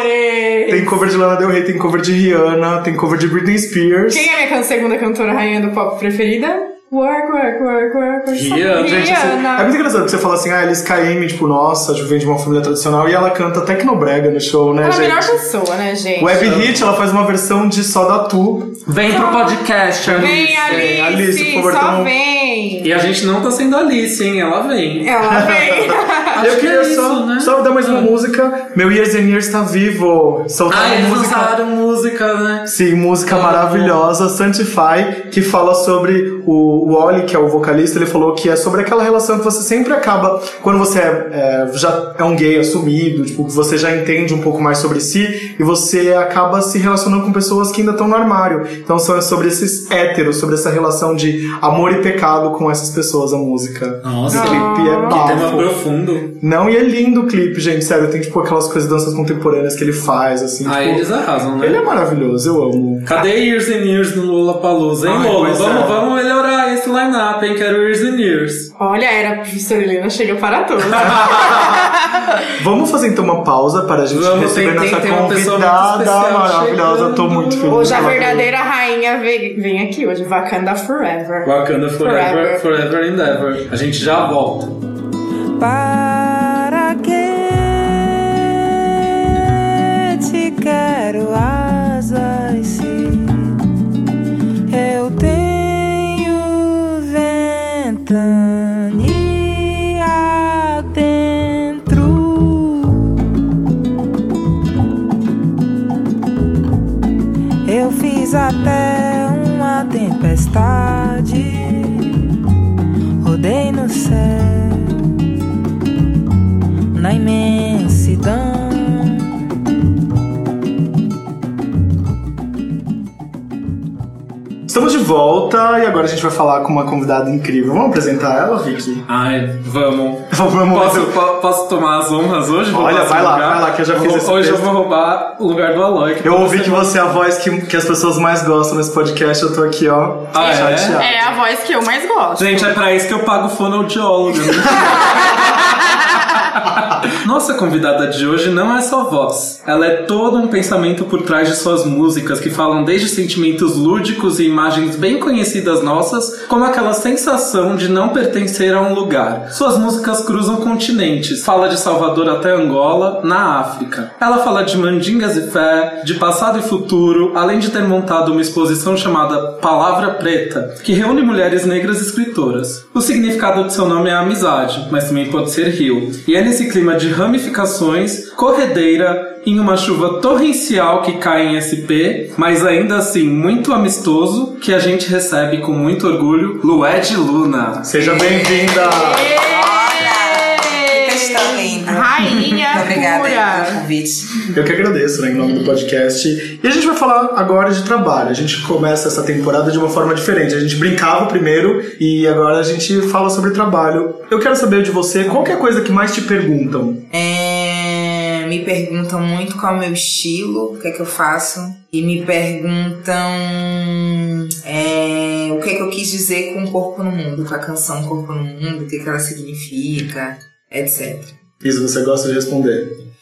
B: Tem cover de Lana Del Rey, tem cover de Rihanna, tem cover de Britney Spears.
C: Quem é a minha segunda cantora rainha do pop preferida? Work, work, work, work.
D: Rihanna.
B: Gente, assim, é muito engraçado que você fala assim, ah, Alice Caymmi, tipo, nossa, tipo, vem de uma família tradicional, e ela canta Tecnobrega no show, né,
C: Ela é a melhor
B: gente?
C: pessoa, né, gente?
B: Web Hit, ela faz uma versão de Só da Tu.
D: Vem pro podcast, Alice.
C: Vem, Alice,
B: Alice, por favor,
C: só
B: então-
C: vem.
D: E a gente não tá sendo Alice, hein? Ela vem.
C: Ela vem.
D: acho
B: eu
D: que
B: queria
D: é isso,
B: só,
D: né?
B: só dar mais uma
D: Ah.
B: música. Meu Years and Years tá vivo. Soltaram
D: Ah, eles
B: música.
D: lançaram música, né?
B: Sim, música
D: Ah.
B: maravilhosa, Sanctify, que fala sobre o, o Oli, que é o vocalista, ele falou que é sobre aquela relação que você sempre acaba, quando você é, é, já é um gay assumido, tipo, você já entende um pouco mais sobre si e você acaba se relacionando com pessoas que ainda estão no armário. Então são sobre esses héteros, sobre essa relação de amor e pecado com essas pessoas, a música.
D: Nossa,
B: Esse clipe é
D: que tema profundo.
B: Não, e é lindo o clipe, gente, sério, tem tipo aquelas coisas danças contemporâneas que ele faz, assim.
D: Ah,
B: tipo,
D: eles arrasam, né?
B: ele é maravilhoso, eu amo.
D: Cadê Years and Years no hein,
B: Ai,
D: Lola?
B: pois
D: Vamos,
B: é.
D: vamos melhorar esse line-up, hein? Quero Years and Years.
C: Olha, era a professora Helena chega para todos.
B: Vamos fazer então uma pausa para a gente
D: Vamos,
B: receber
D: tem-
B: nossa
D: tem
B: convidada maravilhosa. Eu tô
D: chegando.
B: muito feliz.
C: Hoje a
B: veio.
C: verdadeira rainha vem, vem aqui hoje, Wakanda Forever.
D: Wakanda Forever,
C: Forever.
D: Forever and Ever. A gente já volta.
F: Para quero asas se eu tenho ventania dentro? Eu fiz até uma tempestade, rodei no céu na imensidão.
B: Estamos de volta e agora a gente vai falar com uma convidada incrível. Vamos apresentar ela, Vicky?
D: Ai, vamos.
B: Vamos
D: Posso, po- posso tomar as honras hoje? Vou
B: Olha, vai lá,
D: lugar?
B: vai lá, que eu já fiz
D: Vou-
B: esse
D: Hoje
B: texto.
D: eu vou roubar o lugar do Aloy.
B: Eu ouvi que você é a voz que, que as pessoas mais gostam nesse podcast. Eu tô aqui, ó.
D: Ah, é?
B: chateado.
C: É a voz que eu mais gosto.
D: Gente, é pra isso que eu pago fonoaudióloga. Nossa convidada de hoje não é só voz. Ela é todo um pensamento por trás de suas músicas que falam desde sentimentos lúdicos e imagens bem conhecidas nossas, como aquela sensação de não pertencer a um lugar. Suas músicas cruzam continentes. Fala de Salvador até Angola, na África. Ela fala de mandingas e fé, de passado e futuro, além de ter montado uma exposição chamada Palavra Preta, que reúne mulheres negras escritoras. O significado de seu nome é amizade, mas também pode ser rio. E é nesse clima de ramificações, corredeira, em uma chuva torrencial que cai em SP, mas ainda assim muito amistoso, que a gente recebe com muito orgulho Lué de Luna.
B: Seja bem-vinda!
C: Rainha
A: Muito Obrigada
C: pura.
A: Convite.
B: Eu que agradeço, né, em nome do podcast. E a gente vai falar agora de trabalho. A gente começa essa temporada de uma forma diferente. A gente brincava primeiro e agora a gente fala sobre trabalho. Eu quero saber de você qual que é a coisa que mais te perguntam.
A: É, me perguntam muito qual é o meu estilo, o que é que eu faço. E me perguntam é, o que é que eu quis dizer com o corpo no mundo, com a canção Corpo no Mundo, o que, que ela significa, etc.
B: Isso você gosta de responder.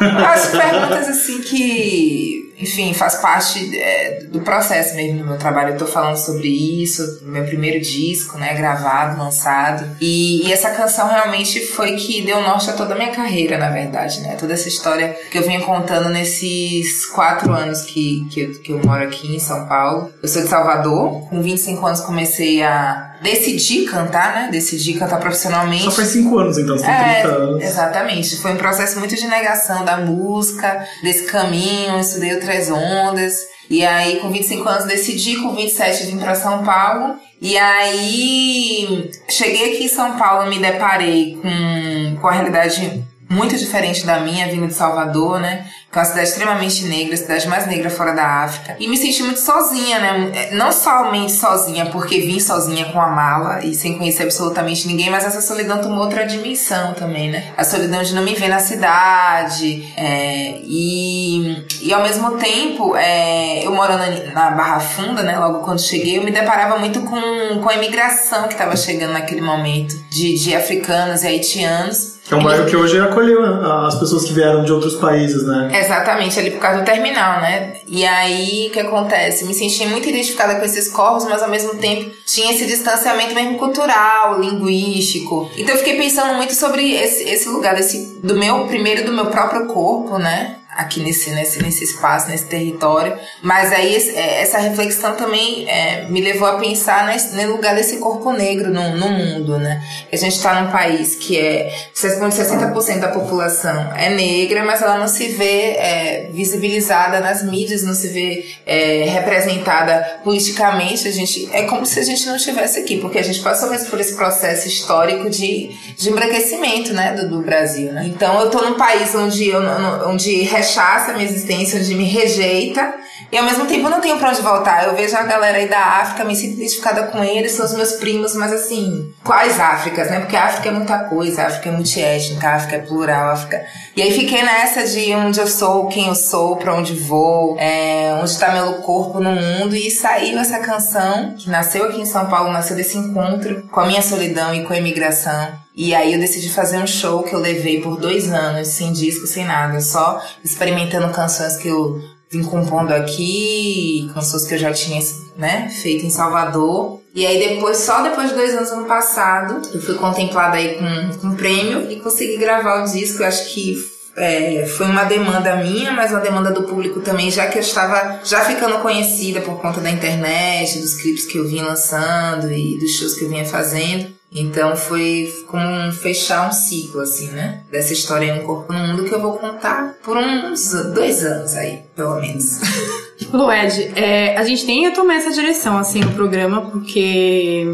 A: As perguntas assim que, enfim, faz parte é, do processo mesmo do meu trabalho. Eu tô falando sobre isso, meu primeiro disco, né, gravado, lançado. E, e essa canção realmente foi que deu norte a toda a minha carreira, na verdade, né? Toda essa história que eu vinha contando nesses quatro anos que, que, que eu moro aqui em São Paulo. Eu sou de Salvador, com 25 anos comecei a decidir cantar, né? Decidi cantar profissionalmente.
B: Só faz cinco anos, então, você tem
A: É,
B: 30 anos.
A: exatamente. Foi um processo muito de negação da música, desse caminho, eu estudei o Três Ondas. E aí, com 25 anos, decidi, com 27 vim pra São Paulo. E aí, cheguei aqui em São Paulo, me deparei com, com a realidade muito diferente da minha, vindo de Salvador, né? Que é uma cidade extremamente negra, a cidade mais negra fora da África. E me senti muito sozinha, né? Não somente sozinha, porque vim sozinha com a mala e sem conhecer absolutamente ninguém, mas essa solidão tomou outra dimensão também, né? A solidão de não me ver na cidade. é, e, e ao mesmo tempo, é, eu morando na Barra Funda, né? Logo quando cheguei, eu me deparava muito com, com a imigração que estava chegando naquele momento de, de africanos e haitianos.
B: É um bairro que hoje acolheu a- as pessoas que vieram de outros países, né?
A: Exatamente, ali por causa do terminal, né? E aí, o que acontece? Me senti muito identificada com esses corpos, mas ao mesmo tempo tinha esse distanciamento mesmo cultural, linguístico. Então eu fiquei pensando muito sobre esse, esse lugar, desse, do meu, primeiro do meu próprio corpo, né? Aqui nesse, nesse, nesse espaço, nesse território. Mas aí é, essa reflexão também é, me levou a pensar no lugar desse corpo negro no, no mundo, né? A gente está num país que é 60% da população é negra, mas ela não se vê é, visibilizada nas mídias, não se vê é, representada politicamente. A gente é como se a gente não estivesse aqui, porque a gente passou mesmo por esse processo histórico de, de embranquecimento, né, do, do Brasil. Né? Então eu tô num país onde eu onde rechaça a minha existência, onde me rejeita. E ao mesmo tempo eu não tenho pra onde voltar. Eu vejo a galera aí da África, me sinto identificada com eles, são os meus primos, mas assim, quais Áfricas, né? Porque a África é muita coisa, a África é multiétnica, a África é plural, a África. E aí fiquei nessa de onde eu sou, quem eu sou, pra onde vou, é, onde tá meu corpo no mundo. E saiu essa canção, que nasceu aqui em São Paulo, nasceu desse encontro com a minha solidão e com a imigração. E aí eu decidi fazer um show que eu levei por dois anos, sem disco, sem nada, só experimentando canções que eu vim compondo aqui, canções que eu já tinha né, feito em Salvador. E aí depois, só depois de dois anos ano passado, eu fui contemplada aí com, com um prêmio e consegui gravar o disco. Eu acho que é, foi uma demanda minha, mas uma demanda do público também, já que eu estava já ficando conhecida por conta da internet, dos clipes que eu vinha lançando e dos shows que eu vinha fazendo. Então foi como um fechar um ciclo, assim, né? Dessa história Um Corpo no Mundo, que eu vou contar por uns dois anos aí, pelo menos.
C: Lued, é, a gente ia tomar essa direção assim no programa, porque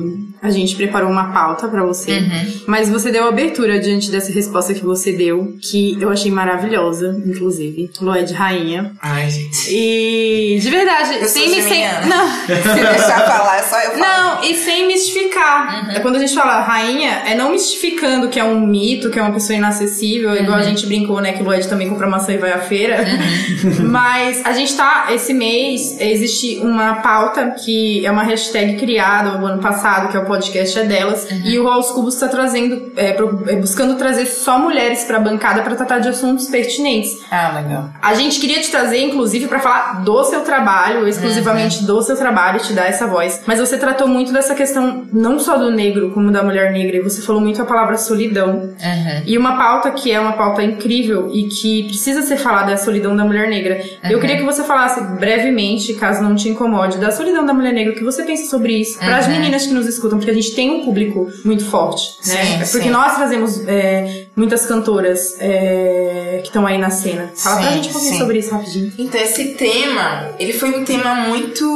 C: a gente preparou uma pauta pra você.
A: Uhum.
C: Mas você deu abertura diante dessa resposta que você deu, que eu achei maravilhosa, inclusive. Lued Rainha.
A: Ai, gente.
C: E de verdade,
A: Eu
C: sem me sem. Não.
A: Se deixar falar, é só eu falar.
C: Não, e sem mistificar. É Quando a gente fala rainha, é não mistificando que é um mito, que é uma pessoa inacessível, igual a gente brincou, né? Que o Lued também compra maçã e vai à feira. Mas a gente tá, esse mês, existe uma pauta que é uma hashtag criada no ano passado, que é o podcast é delas, e o Aos Cubos tá trazendo, é, é, buscando trazer só mulheres pra bancada pra tratar de assuntos pertinentes.
A: Ah, legal.
C: A gente queria te trazer, inclusive, pra falar do seu trabalho, exclusivamente do seu trabalho, te dar essa voz. Mas você tratou muito dessa questão, não só do negro, como da mulher negra, e você falou muito a palavra solidão.
A: Uhum.
C: E uma pauta que é uma pauta incrível e que precisa ser falada é a solidão da mulher negra. Eu queria que você falasse brevemente, caso não te incomode, da solidão da mulher negra, o que você pensa sobre isso, para as
A: Uhum.
C: meninas que nos escutam, porque a gente tem um público muito forte, né?
A: Sim,
C: É porque
A: sim.
C: nós trazemos é, muitas cantoras é, que estão aí na cena. Fala pra
A: Sim,
C: gente um pouquinho
A: sim.
C: sobre isso rapidinho.
A: Então, esse tema, ele foi um tema muito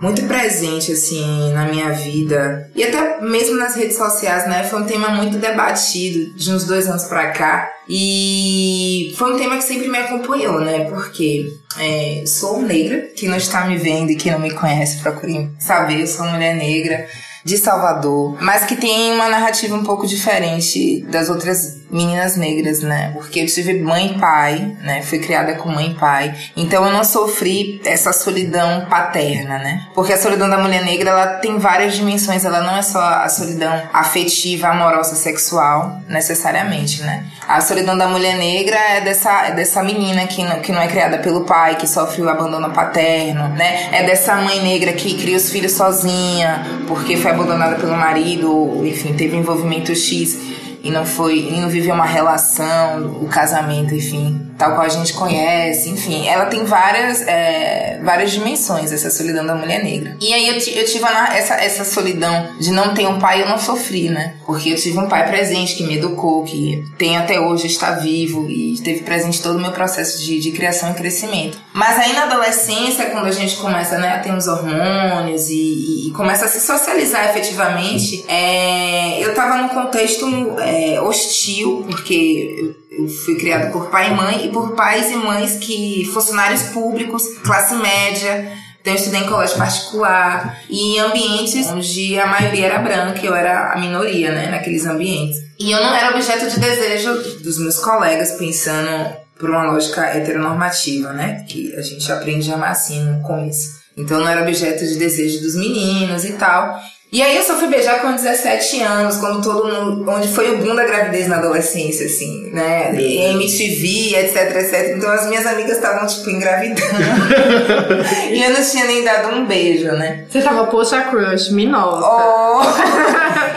A: muito presente assim na minha vida e até mesmo nas redes sociais, né? Foi um tema muito debatido de uns dois anos pra cá e foi um tema que sempre me acompanhou, né? Porque é, sou negra, quem não está me vendo e quem não me conhece, procure saber, eu sou mulher negra de Salvador, mas que tem uma narrativa um pouco diferente das outras meninas negras, né? Porque eu tive mãe e pai, né? Fui criada com mãe e pai, então eu não sofri essa solidão paterna, né? Porque a solidão da mulher negra, ela tem várias dimensões, ela não é só a solidão afetiva, amorosa, sexual, necessariamente, né? A solidão da mulher negra é dessa, é dessa menina que não, que não é criada pelo pai, que sofre o abandono paterno, né? É dessa mãe negra que cria os filhos sozinha, porque foi abandonada pelo marido, enfim, teve envolvimento X e não foi, e não viveu uma relação, o casamento, enfim, tal qual a gente conhece, enfim, ela tem várias, é, várias dimensões, essa solidão da mulher negra. E aí eu, eu tive essa, essa solidão de não ter um pai, eu não sofri, né? Porque eu tive um pai presente que me educou, que tem até hoje, está vivo e esteve presente todo o meu processo de, de criação e crescimento. Mas aí na adolescência, quando a gente começa né, a ter os hormônios e, e- e começa a se socializar efetivamente, é, eu tava num contexto é, hostil, porque eu fui criada por pai e mãe e por pais e mães que funcionários públicos, classe média. Então eu estudei em colégio particular e em ambientes onde a maioria era branca, eu era a minoria, né, naqueles ambientes. E eu não era objeto de desejo dos meus colegas, pensando por uma lógica heteronormativa, né, que a gente aprende a amar assim no começo. Então não era objeto de desejo dos meninos e tal. E aí eu só fui beijar com 17 anos, quando todo mundo. onde foi o boom da gravidez na adolescência, assim, né? E MTV, etc, etc. Então as minhas amigas estavam, tipo, engravidando. e eu não tinha nem dado um beijo, né?
C: Você tava, poxa, crush, me nota.
A: Oh!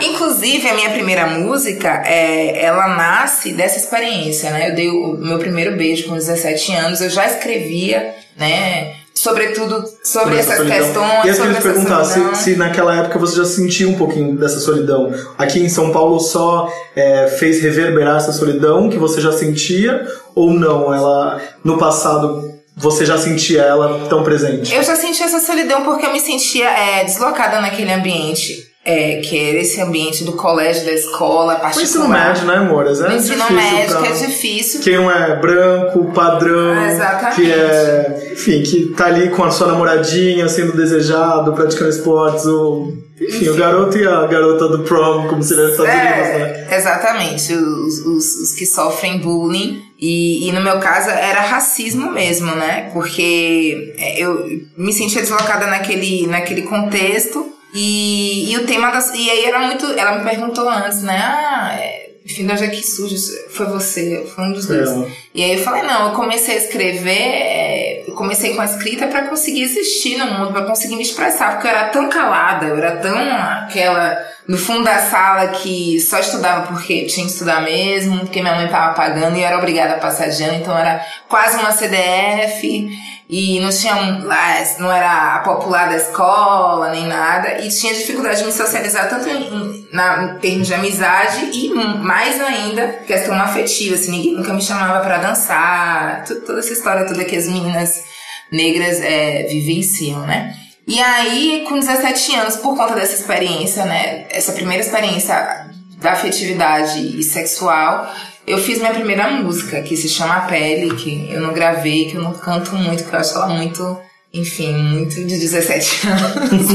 A: Inclusive, a minha primeira música, é, ela nasce dessa experiência, né? Eu dei o meu primeiro beijo com 17 anos, eu já escrevia, né? Sobretudo sobre,
B: Sobre essa
A: essas
B: solidão.
A: questões,
B: E eu queria te perguntar se, se naquela época você já sentiu um pouquinho dessa solidão. Aqui em São Paulo só é, fez reverberar essa solidão que você já sentia ou não? Ela no passado você já sentia ela tão presente?
A: Eu já senti essa solidão porque eu me sentia é, deslocada naquele ambiente. É, que era esse ambiente do colégio, da escola,
B: O
A: particular.
B: ensino médio, né, amores? É
A: No ensino médio,
B: pra-
A: que é difícil.
B: Quem é branco, padrão,
A: Ah, exatamente.
B: que é, enfim, que tá ali com a sua namoradinha, sendo desejado, praticando esportes, o, enfim, o garoto e a garota do prom, como seria nos Estados Unidos, né?
A: É, exatamente, os, os, os que sofrem bullying. E, e no meu caso era racismo mesmo, né? Porque é, eu me sentia deslocada naquele, naquele contexto. E, e o tema das. E aí era muito. Ela me perguntou antes, né? Ah, é, enfim, de onde é que surge? Foi você, foi um dos dois.
B: É.
A: E aí eu falei, não, eu comecei a escrever, é, eu comecei com a escrita pra conseguir existir no mundo, pra conseguir me expressar, porque eu era tão calada, eu era tão aquela no fundo da sala que só estudava porque tinha que estudar mesmo, porque minha mãe tava pagando e era obrigada a passar ano, então era quase uma CDF e não tinha um- lá, não era a popular da escola nem nada e tinha dificuldade de me socializar tanto em, na, em termos de amizade e mais ainda questão afetiva, assim, ninguém nunca me chamava pra dançar, toda essa história toda que as meninas negras é, vivenciam, né? E aí, com 17 anos, por conta dessa experiência, né? Essa primeira experiência da afetividade e sexual, eu fiz minha primeira música, que se chama A Pele, que eu não gravei, que eu não canto muito, que eu acho ela muito, enfim, muito de 17 anos.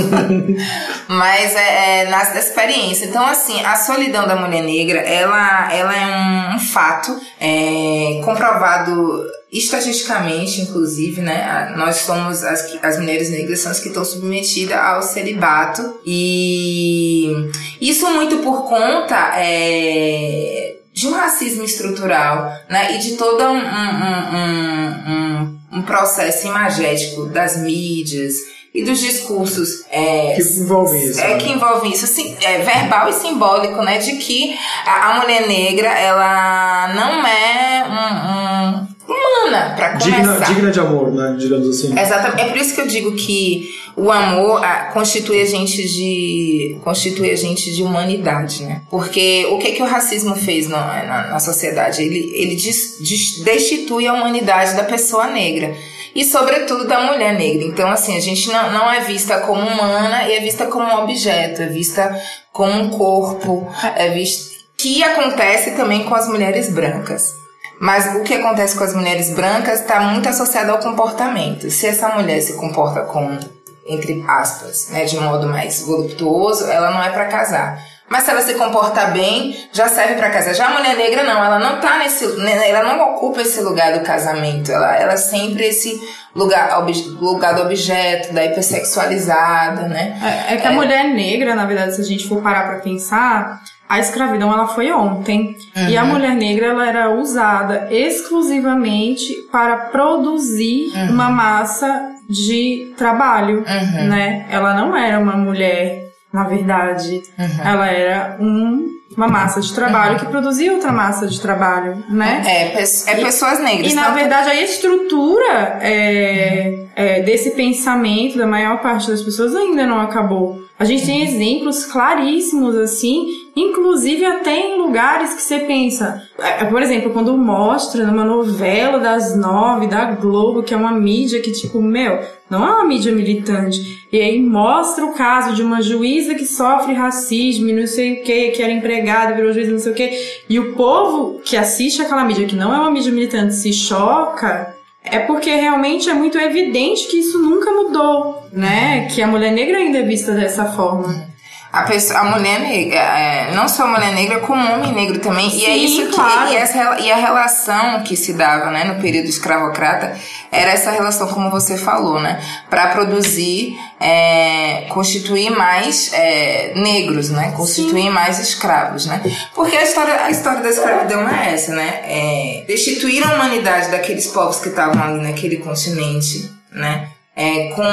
A: Mas é, é, nasce dessa experiência. Então, assim, a solidão da mulher negra, ela, ela é um, um fato é, comprovado estatisticamente, inclusive, né? Nós somos as, as mulheres negras são as que estão submetidas ao celibato e isso muito por conta é, de um racismo estrutural, né? E de todo um, um, um, um, um processo imagético das mídias e dos discursos é,
B: Que envolve isso.
A: é
B: né?
A: que envolve isso, assim, é verbal e simbólico, né? De que a, a mulher negra, ela não é um, um- humana, pra
B: Digna,
A: começar.
B: digna de amor, né? Digamos assim.
A: Exatamente. É por isso que eu digo que o amor ah, constitui a gente de constitui a gente de humanidade, né? Porque o que que o racismo fez no- na, na sociedade? Ele ele des- des- destitui a humanidade da pessoa negra. E sobretudo da mulher negra. Então, assim, a gente não, não é vista como humana e é vista como um objeto, é vista como um corpo, é vista. Que acontece também com as mulheres brancas. Mas o que acontece com as mulheres brancas está muito associado ao comportamento. Se essa mulher se comporta com, entre aspas, né, de modo mais voluptuoso, ela não é para casar. Mas se ela se comporta bem, já serve para casar. Já a mulher negra não, ela não tá nesse, né, ela não ocupa esse lugar do casamento. Ela, ela é sempre esse lugar, obje- lugar do objeto, da hipersexualizada, né?
C: É, é que a mulher negra, na verdade, se a gente for parar pra pensar, a escravidão ela foi ontem. E a mulher negra ela era usada exclusivamente para produzir uma massa de trabalho,
A: Uhum.
C: né? Ela não era uma mulher, na verdade.
A: Uhum.
C: Ela era um- uma massa de trabalho que produzia outra massa de trabalho, né?
A: É, é pessoas negras.
C: E na
A: tanto-
C: verdade a estrutura é, é, desse pensamento da maior parte das pessoas ainda não acabou. A gente tem exemplos claríssimos assim, inclusive até em lugares que você pensa, é, por exemplo, quando mostra numa novela das nove da Globo, que é uma mídia que tipo, meu, não é uma mídia militante. E aí mostra o caso de uma juíza que sofre racismo e não sei o que, que era empregada, virou juíza, não sei o que. E o povo que assiste aquela mídia, que não é uma mídia militante, se choca, é porque realmente é muito evidente que isso nunca mudou, né? Que a mulher negra ainda é vista dessa forma.
A: A, pessoa, a mulher negra, é, não só a mulher negra, como o homem negro também. e é
C: Sim,
A: isso que.
C: claro.
A: E, essa, e a relação que se dava né, no período escravocrata era essa relação, como você falou, né? Para produzir, é, constituir mais é, negros, né? Constituir mais escravos, né? Porque a história, a história da escravidão é essa, né? É, destituir a humanidade daqueles povos que estavam ali naquele continente, né? É, com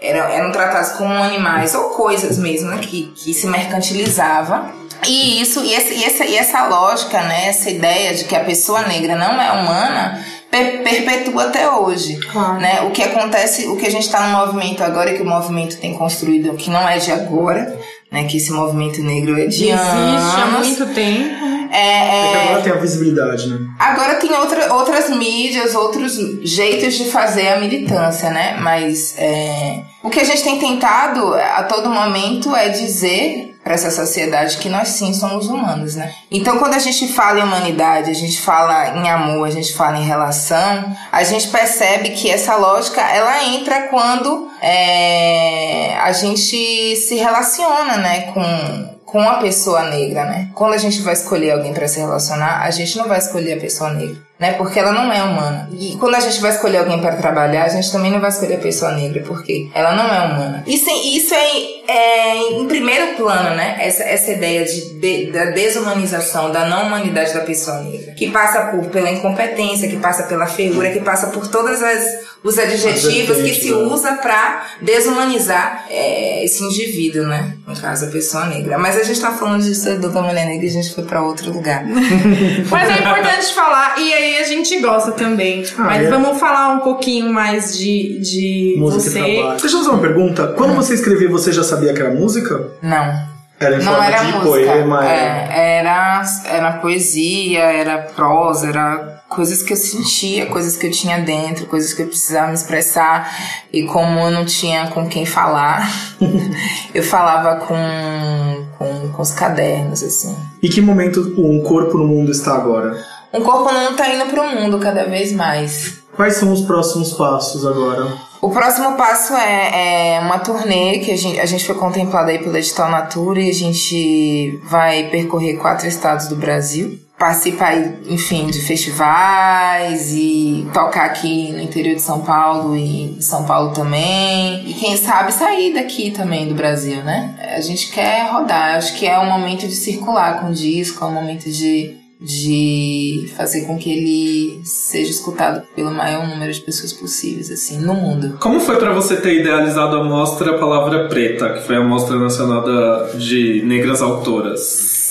A: eram, eram tratados como animais ou coisas mesmo, né, que, que se mercantilizava. E isso, e essa, e, essa, e essa lógica, né, essa ideia de que a pessoa negra não é humana, per- perpetua até hoje.
C: Claro.
A: Né? O que acontece, o que a gente está no movimento agora, e que o movimento tem construído, que não é de agora, né, que esse movimento negro é de
C: Existe há
A: anos.
C: muito tempo.
A: É, é,
B: É que agora tem a visibilidade, né?
A: Agora tem outra, outras mídias, outros jeitos de fazer a militância, né? Mas é, o que a gente tem tentado a todo momento é dizer para essa sociedade que nós sim somos humanos, né? Então, quando a gente fala em humanidade, a gente fala em amor, a gente fala em relação, a gente percebe que essa lógica ela entra quando é, a gente se relaciona, né, com com a pessoa negra, né? Quando a gente vai escolher alguém para se relacionar, a gente não vai escolher a pessoa negra, né? Porque ela não é humana. E quando a gente vai escolher alguém para trabalhar, a gente também não vai escolher a pessoa negra, porque ela não é humana. Isso, isso é, é em primeiro plano, né? Essa, essa ideia de, de- da desumanização, da não humanidade da pessoa negra, que passa por pela incompetência, que passa pela feiura, que passa por todas as os adjetivos que se
B: vertentes, né?
A: usa para desumanizar é, esse indivíduo, né? No caso, a pessoa negra. Mas a gente tá falando disso da mulher negra e a gente foi para outro lugar.
C: Mas é importante falar, e aí a gente gosta também.
B: Ah,
C: Mas
B: é.
C: vamos falar um pouquinho mais de, de
B: Música e
C: você.
B: Deixa eu fazer uma pergunta. Quando você escrevia, você já sabia que era música?
A: Não.
B: Era em
A: Não
B: forma
A: era
B: de
A: música.
B: poema? era-
A: É, era, era poesia, era prosa, era coisas que eu sentia, coisas que eu tinha dentro, coisas que eu precisava me expressar. E como eu não tinha com quem falar, eu falava com, com, com os cadernos, assim.
B: E que momento um corpo no mundo está agora?
A: Um corpo não tá indo pro mundo cada vez mais.
B: Quais são os próximos passos agora?
A: O próximo passo é, é uma turnê que a gente, a gente foi contemplada aí pelo edital Natura e a gente vai percorrer quatro estados do Brasil. Participar, enfim, de festivais e tocar aqui no interior de São Paulo e São Paulo também. E quem sabe sair daqui também do Brasil, né? A gente quer rodar. Acho que é o momento de circular com o disco, é o momento de de fazer com que ele seja escutado pelo maior número de pessoas possíveis, assim, no mundo.
D: Como foi pra você ter idealizado a mostra Palavra Preta, que foi a Mostra Nacional da- de Negras Autoras?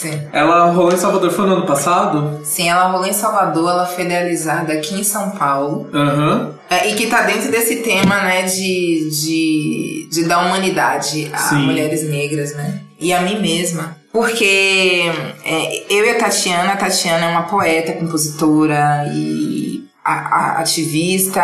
A: Sim.
D: Ela rolou em Salvador, foi no ano passado?
A: Sim, ela rolou em Salvador, ela foi idealizada aqui em São Paulo. É, e que tá dentro desse tema, né, de, de, de dar humanidade a
D: Sim.
A: mulheres negras, né? E a mim mesma. Porque é, eu e a Tatiana, a Tatiana é uma poeta, compositora e a- a- ativista.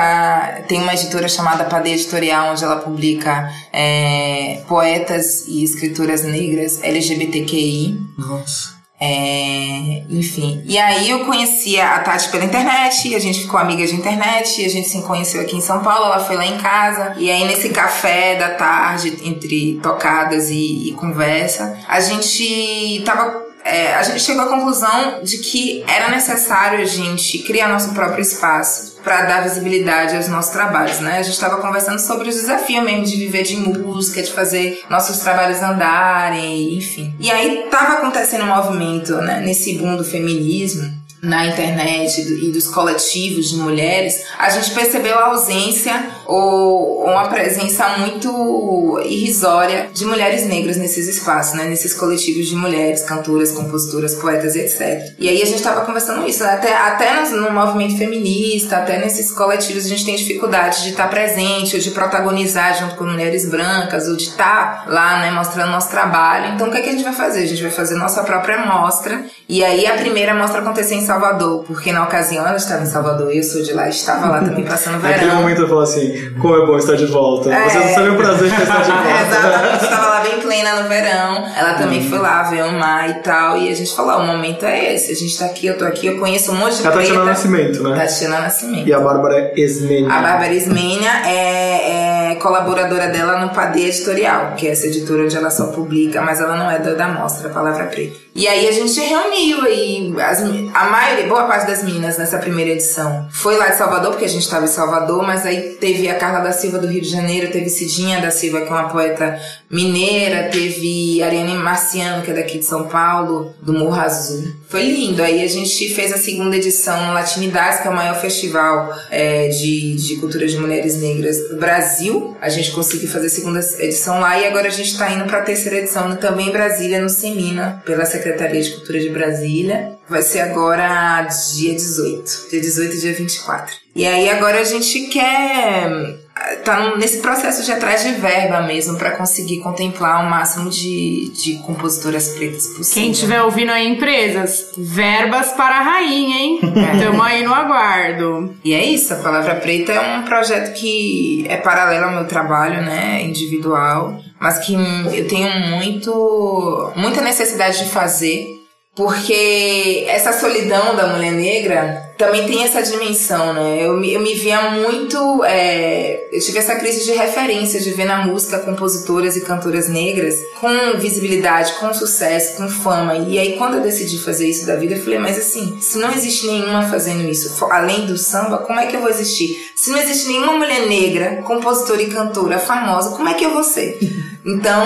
A: Tem uma editora chamada Padeia Editorial, onde ela publica é, poetas e escritoras negras LGBTQI.
B: Nossa.
A: É, enfim. E aí eu conhecia a Tati pela internet, a gente ficou amiga de internet, a gente se conheceu aqui em São Paulo, ela foi lá em casa. E aí nesse café da tarde, entre tocadas e, e conversa, a gente tava. É, a gente chegou à conclusão de que era necessário a gente criar nosso próprio espaço para dar visibilidade aos nossos trabalhos, né? A gente estava conversando sobre os desafios mesmo de viver de música, de fazer nossos trabalhos andarem, enfim. E aí tava acontecendo um movimento, né, nesse boom do feminismo na internet e dos coletivos de mulheres, a gente percebeu a ausência ou uma presença muito irrisória de mulheres negras nesses espaços, né? Nesses coletivos de mulheres, cantoras, compositoras, poetas, etc. E aí a gente tava conversando isso, né? até, até no, no movimento feminista, até nesses coletivos a gente tem dificuldade de estar presente, ou de protagonizar junto com mulheres brancas, ou de estar lá, né, mostrando nosso trabalho. Então o que, é que a gente vai fazer? A gente vai fazer nossa própria mostra. E aí a primeira mostra aconteceu em Salvador, porque na ocasião ela estava em Salvador, eu sou de lá, estava lá também passando verão.
B: Naquele momento eu falo assim, como é bom estar de volta.
A: É.
B: Vocês não sabem o prazer de estar de volta.
A: Exatamente, estava lá bem plena no verão. Ela também foi lá ver o mar e tal. E a gente falou: "Ó, o momento é esse. A gente tá aqui, eu tô aqui, eu conheço um monte de
B: É a Tatiana. Nascimento, né?
A: Tatiana Nascimento.
B: E a Bárbara Esmenia.
A: A Bárbara Ismênia é, é colaboradora dela no Padê Editorial, que é essa editora onde ela só publica, mas ela não é da, da mostra, Palavra Preta. E aí a gente reuniu aí as, a maioria, boa parte das minas nessa primeira edição. Foi lá de Salvador, porque a gente estava em Salvador, mas aí teve a Carla da Silva do Rio de Janeiro, teve Cidinha da Silva, que é uma poeta mineira, teve Ariane Marciano, que é daqui de São Paulo, do Morro Azul. Foi lindo. Aí a gente fez a segunda edição no Latinidades, que é o maior festival é, de, de cultura de mulheres negras do Brasil. A gente conseguiu fazer a segunda edição lá e agora a gente está indo para a terceira edição também em Brasília, no Semina, pela Secretaria de Cultura de Brasília. Vai ser agora dia 18. Dia 18 e dia 24. E aí agora a gente quer tá nesse processo de atrás de verba mesmo para conseguir contemplar o máximo de, de compositoras pretas possível.
C: Quem estiver ouvindo aí, empresas, verbas para a rainha, hein? Estamos aí no aguardo.
A: E é isso, a Palavra Preta é um projeto que é paralelo ao meu trabalho, né, individual, mas que eu tenho muito, muita necessidade de fazer porque essa solidão da mulher negra também tem essa dimensão, né? Eu, me- eu me via muito. é, eu tive essa crise de referência de ver na música compositoras e cantoras negras com visibilidade, com sucesso, com fama. E aí, quando eu decidi fazer isso da vida, eu falei, mas assim, se não existe nenhuma fazendo isso, além do samba, como é que eu vou existir? Se não existe nenhuma mulher negra, compositora e cantora famosa, como é que eu vou ser? Então,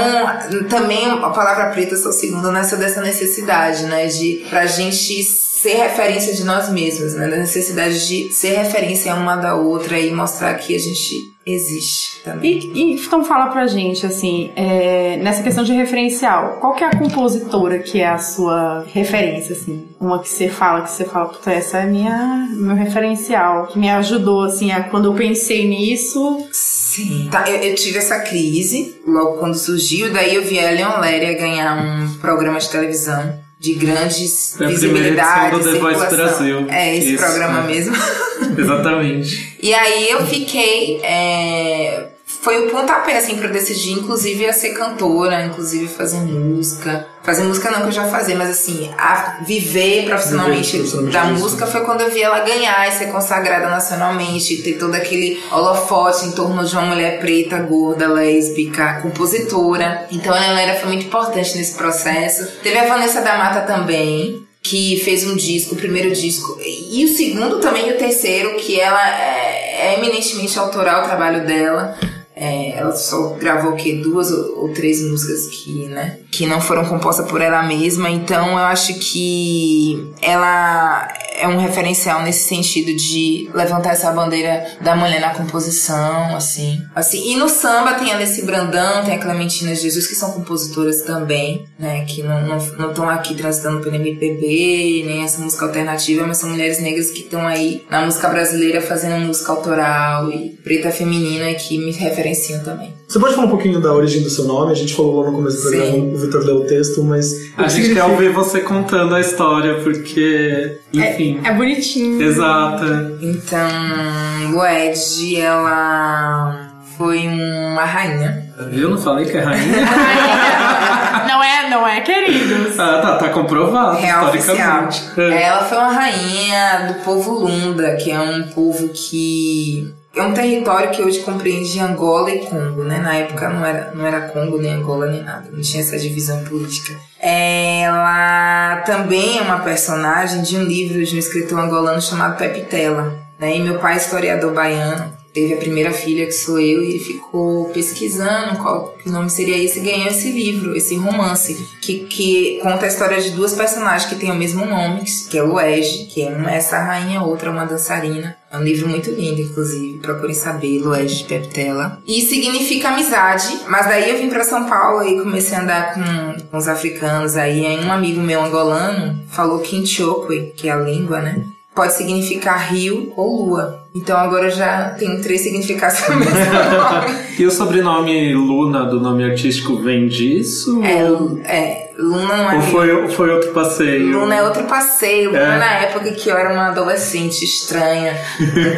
A: também a palavra preta, sou segunda nessa dessa necessidade, né? De pra gente ser referência de nós mesmos, né? Da necessidade de ser referência uma da outra e mostrar que a gente existe também.
C: E, e então fala pra gente, assim, é, nessa questão de referencial, qual que é a compositora que é a sua referência, assim? Uma que você fala, que você fala, puta, essa é minha, meu referencial, que me ajudou, assim, a, quando eu pensei nisso,
A: Sim. Tá, eu, eu tive essa crise logo quando surgiu, daí eu vi a Leon Léria ganhar um programa de televisão de grandes
D: Foi a primeira
A: visibilidades,
D: edição do The Voice. Brasil.
A: É, esse
D: Isso,
A: programa
D: é.
A: mesmo.
D: Exatamente.
A: E aí eu fiquei. é, Foi o pontapé, assim, pra eu decidir, inclusive, a ser cantora, inclusive fazer música. Fazer música não que eu já fazia, mas assim, a viver profissionalmente,
B: Viver
A: da música foi quando eu vi ela ganhar e ser consagrada nacionalmente, ter todo aquele holofote em torno de uma mulher preta, gorda, lésbica, compositora. Então a Leonera foi muito importante nesse processo. Teve a Vanessa da Mata também, que fez um disco, o primeiro disco, e o segundo também e o terceiro, que ela é, é eminentemente autoral o trabalho dela. É, ela só gravou o quê? Duas ou, três músicas que, né? Que não foram compostas por ela mesma. Então eu acho que ela é um referencial nesse sentido de levantar essa bandeira da mulher na composição, assim. assim. E no samba tem a Alessi Brandão, tem a Clementina Jesus, que são compositoras também, né? Que não estão aqui transitando pelo MPB, nem essa música alternativa, mas são mulheres negras que estão aí na música brasileira fazendo música autoral e preta feminina que me também.
B: Você pode falar um pouquinho da origem do seu nome? A gente falou lá no começo do
A: Sim.
B: programa, o Vitor leu o texto, mas.
D: A gente quer ouvir você contando a história, porque, enfim.
C: é bonitinho.
D: Exato.
A: Então, Lued, ela foi uma rainha.
D: Viu? Não falei que é rainha?
C: não é, não é, queridos.
D: ah, tá, tá comprovado.
A: Real oficial.
D: historicamente. É.
A: Ela foi uma rainha do povo Lunda, que é um povo que. É um território que hoje compreende Angola e Congo, né? Na época não era, não era Congo, nem Angola, nem nada. Não tinha essa divisão política. Ela também é uma personagem de um livro de um escritor angolano chamado Pepe Tela. Né? E meu pai, é historiador baiano, teve a primeira filha, que sou eu, e ele ficou pesquisando qual que nome seria esse e ganhou esse livro, esse romance, que, que conta a história de duas personagens que têm o mesmo nome, que é Luege, que é uma essa rainha, outra é uma dançarina. É um livro muito lindo, inclusive, procurem saber, Luege de Peptela. E significa amizade, mas daí eu vim pra São Paulo e comecei a andar com, com os africanos aí, aí um amigo meu angolano falou que Inchokwe, que é a língua, né? Pode significar rio ou lua. Então agora eu já tenho três significados no mesmo nome.
D: E o sobrenome Luna, do nome artístico, vem disso?
A: É, é, Luna não é
D: ou foi, foi outro passeio?
A: Luna é outro passeio. Luna
D: É.
A: na época que eu era uma adolescente estranha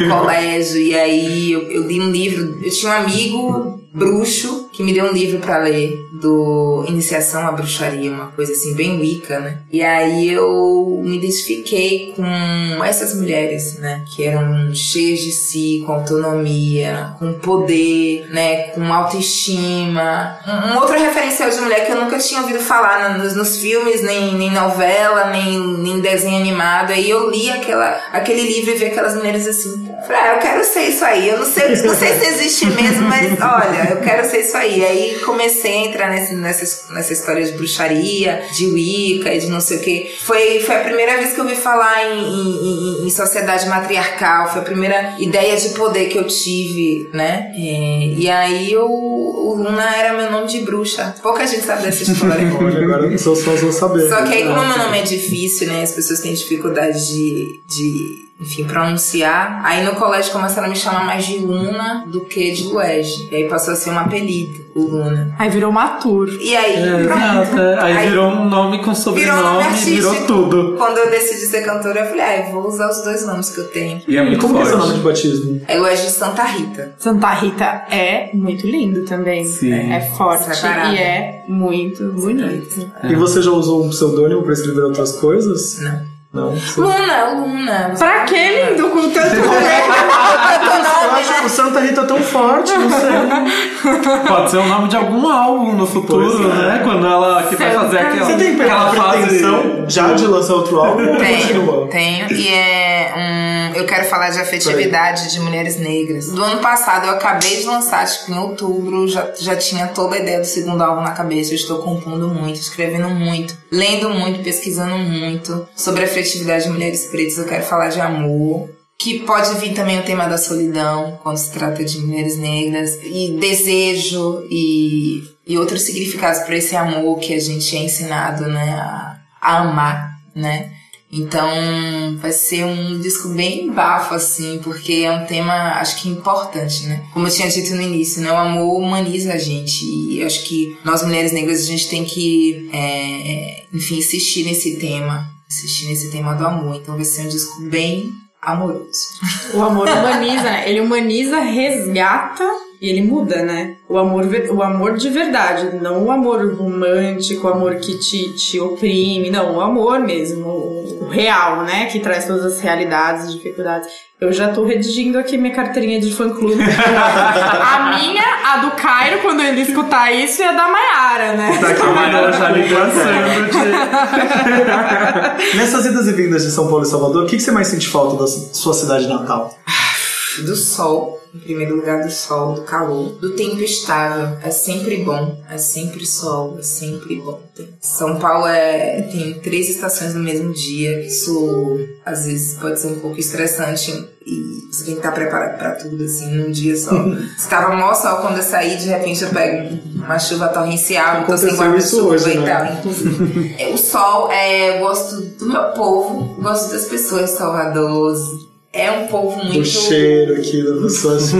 A: no colégio. E aí eu, eu li um livro. Eu tinha um amigo bruxo que me deu um livro pra ler do Iniciação à Bruxaria, uma coisa assim bem Wicca, né? E aí eu me identifiquei com essas mulheres, né? Que eram cheias de si, com autonomia, com poder, né? Com autoestima. Um, um outro referencial de mulher que eu nunca tinha ouvido falar nos, nos filmes, nem, nem novela, nem, nem desenho animado. Aí eu li aquela, aquele livro e vi aquelas mulheres assim. Falei, ah, eu quero ser isso aí. Eu não sei, não sei se existe mesmo, mas olha, eu quero ser isso aí. Aí comecei a entrar nessa, nessa, nessa história de bruxaria, de Wicca e de não sei o que. Foi, foi a primeira vez que eu ouvi falar em, em, em- em sociedade matriarcal. Foi a primeira ideia de poder que eu tive, né? É, e aí eu, o Luna era meu nome de bruxa. Pouca gente sabe dessa história.
B: Olha, agora seus fãs vão saber.
A: Só que aí, como meu nome é difícil, né? As pessoas têm dificuldade de, de enfim, pronunciar. Aí no colégio começaram a me chamar mais de Luna do que de Luege. E aí passou a ser um apelido, o Luna.
C: Aí virou uma tour.
A: E aí,
D: É,
A: pronto.
D: é. Aí,
A: Aí-
D: virou um nome com
A: Virou um nome
D: sobrenome, virou
A: artístico.
D: tudo.
A: Quando eu decidi ser cantora, eu falei, ah, eu vou usar os dois nomes que eu tenho.
D: E é
B: E
D: muito
B: como que é
D: forte.
B: seu nome de batismo?
A: É Luege de Santa Rita.
C: Santa Rita é muito lindo também.
D: Sim.
C: É, é forte
A: Separado.
C: e é muito bonito.
B: E você já usou um pseudônimo pra escrever outras coisas?
A: Não.
B: Não.
A: Luna, Luna.
C: Pra que lindo com tanto rolê?
B: Eu acho que o Santa Rita é tão forte, não sei.
D: Pode ser o nome de algum álbum no futuro,
B: Pois é.
D: né? Quando ela que vai fazer aquela,
B: Você tem
D: aquela
B: pretensão já de lançar outro álbum?
A: Tenho, tenho. E é um. Eu quero falar de afetividade de mulheres negras. Do ano passado eu acabei de lançar, tipo, em outubro, já, já tinha toda a ideia do segundo álbum na cabeça. Eu estou compondo muito, escrevendo muito, lendo muito, pesquisando muito sobre a afetividade de mulheres pretas. Eu quero falar de amor. Que pode vir também o tema da solidão, quando se trata de mulheres negras, e desejo e, e outros significados para esse amor que a gente é ensinado né, a, a amar, né? Então vai ser um disco bem bafo, assim, porque é um tema, acho que importante, né? Como eu tinha dito no início, né? O amor humaniza a gente. E acho que nós mulheres negras a gente tem que, é, enfim, insistir nesse tema. Insistir nesse tema do amor. Então vai ser um disco bem amoroso.
C: O amor humaniza, né? Ele humaniza, resgata e ele muda, né? O amor, o amor de verdade, não o amor romântico, o amor que te, te oprime, não, o amor mesmo, o, o real, né? Que traz todas as realidades, dificuldades. Eu já tô redigindo aqui minha carteirinha de fã-clube. a minha, a do Cairo, quando ele escutar isso, e a da Maiara, né?
B: Tá aqui
D: A Mayara já me cansando de...
B: Nessas idas e vindas de São Paulo e Salvador, o que, que você mais sente falta da sua cidade natal?
A: do sol, em primeiro lugar do sol, do calor, do tempo estável. É sempre bom, é sempre sol, é sempre bom. São Paulo é, tem três estações no mesmo dia. Isso às vezes pode ser um pouco estressante e você tem que estar preparado pra tudo assim num dia só. Estava mó sol quando eu saí, de repente eu pego uma chuva torrencial, tô sem guarda-chuva e
B: né?
A: tal. Inclusive, É, o sol, é, eu gosto do meu povo, gosto das pessoas de Salvador. É um povo muito.
B: O cheiro aqui das pessoas.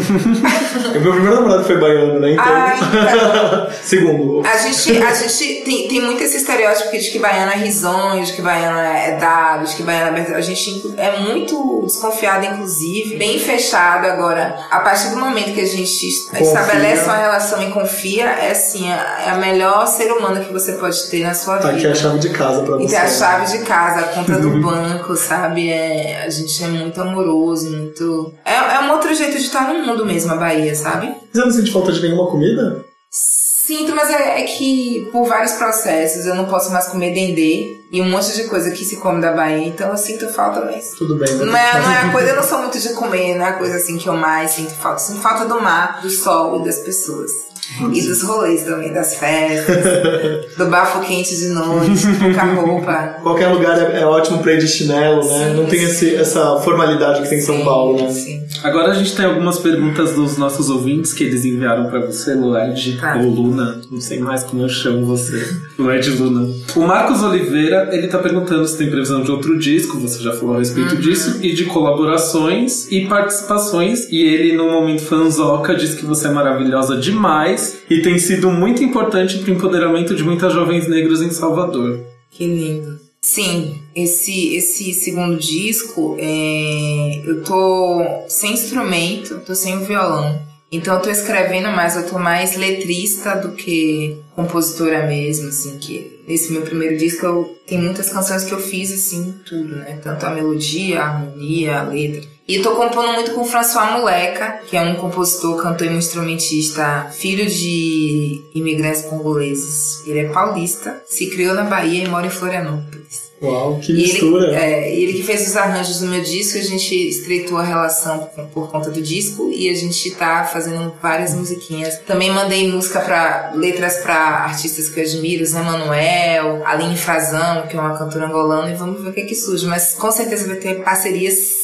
B: o meu primeiro namorado foi baiano, né? Então.
A: Ah, então.
B: Segundo.
A: A gente, a gente tem, tem muito esse estereótipo de que baiano é risonho, de que baiano é dado, de que baiano é. A gente é muito desconfiado, inclusive, bem fechado. Agora, a partir do momento que a gente estabelece uma relação e confia, é assim, é a melhor ser humano que você pode ter na sua
B: Tá aqui
A: vida.
B: a chave de casa pra
A: E
B: você.
A: ter a chave de casa, a conta do banco, sabe? É, a gente é muito amoroso, muito. É, é um outro jeito de estar no mundo mesmo, a Bahia, sabe?
B: Você não sente falta de nenhuma comida?
A: Sinto, mas é, é que por vários processos eu não posso mais comer dendê e um monte de coisa que se come da Bahia, então eu sinto falta, mas.
B: Tudo bem.
A: Não é, não é coisa, eu não sou muito de comer, não é a coisa assim que eu mais sinto falta. Sinto falta do mar, do sol e das pessoas. E dos rolês também, das festas, do bafo quente de noite, pouca roupa.
B: Qualquer lugar é, é ótimo pra ir de chinelo, né?
A: Sim,
B: não tem esse, essa formalidade que tem em São Paulo, né?
A: Sim.
D: Agora a gente tem algumas perguntas dos nossos ouvintes que eles enviaram pra você, Lued
A: Tá.
D: ou Luna, não sei mais como eu chamo você, Lued Luna. O Marcos Oliveira, ele tá perguntando se tem previsão de outro disco, você já falou a respeito disso, e de colaborações e participações, e ele no momento fanzoca diz que você é maravilhosa demais e tem sido muito importante pro empoderamento de muitas jovens negras em Salvador.
A: Que lindo. Sim, esse, esse segundo disco, é, eu tô sem instrumento, tô sem o violão. Então eu tô escrevendo mais, eu tô mais letrista do que compositora mesmo, assim, que nesse meu primeiro disco eu tem muitas canções que eu fiz assim, tudo, né? Tanto a melodia, a harmonia, a letra. E tô compondo muito com o François Moleca, que é um compositor, cantor e instrumentista, filho de imigrantes congoleses. Ele é paulista, se criou na Bahia e mora em Florianópolis.
B: Uau, que
A: E
B: mistura.
A: ele, é, ele que fez os arranjos do meu disco, a gente estreitou a relação por, por conta do disco e a gente tá fazendo várias musiquinhas. Também mandei música para letras para artistas que eu admiro, Zé Manuel, Aline Frazão, que é uma cantora angolana, e vamos ver o que é que surge. Mas com certeza vai ter parcerias.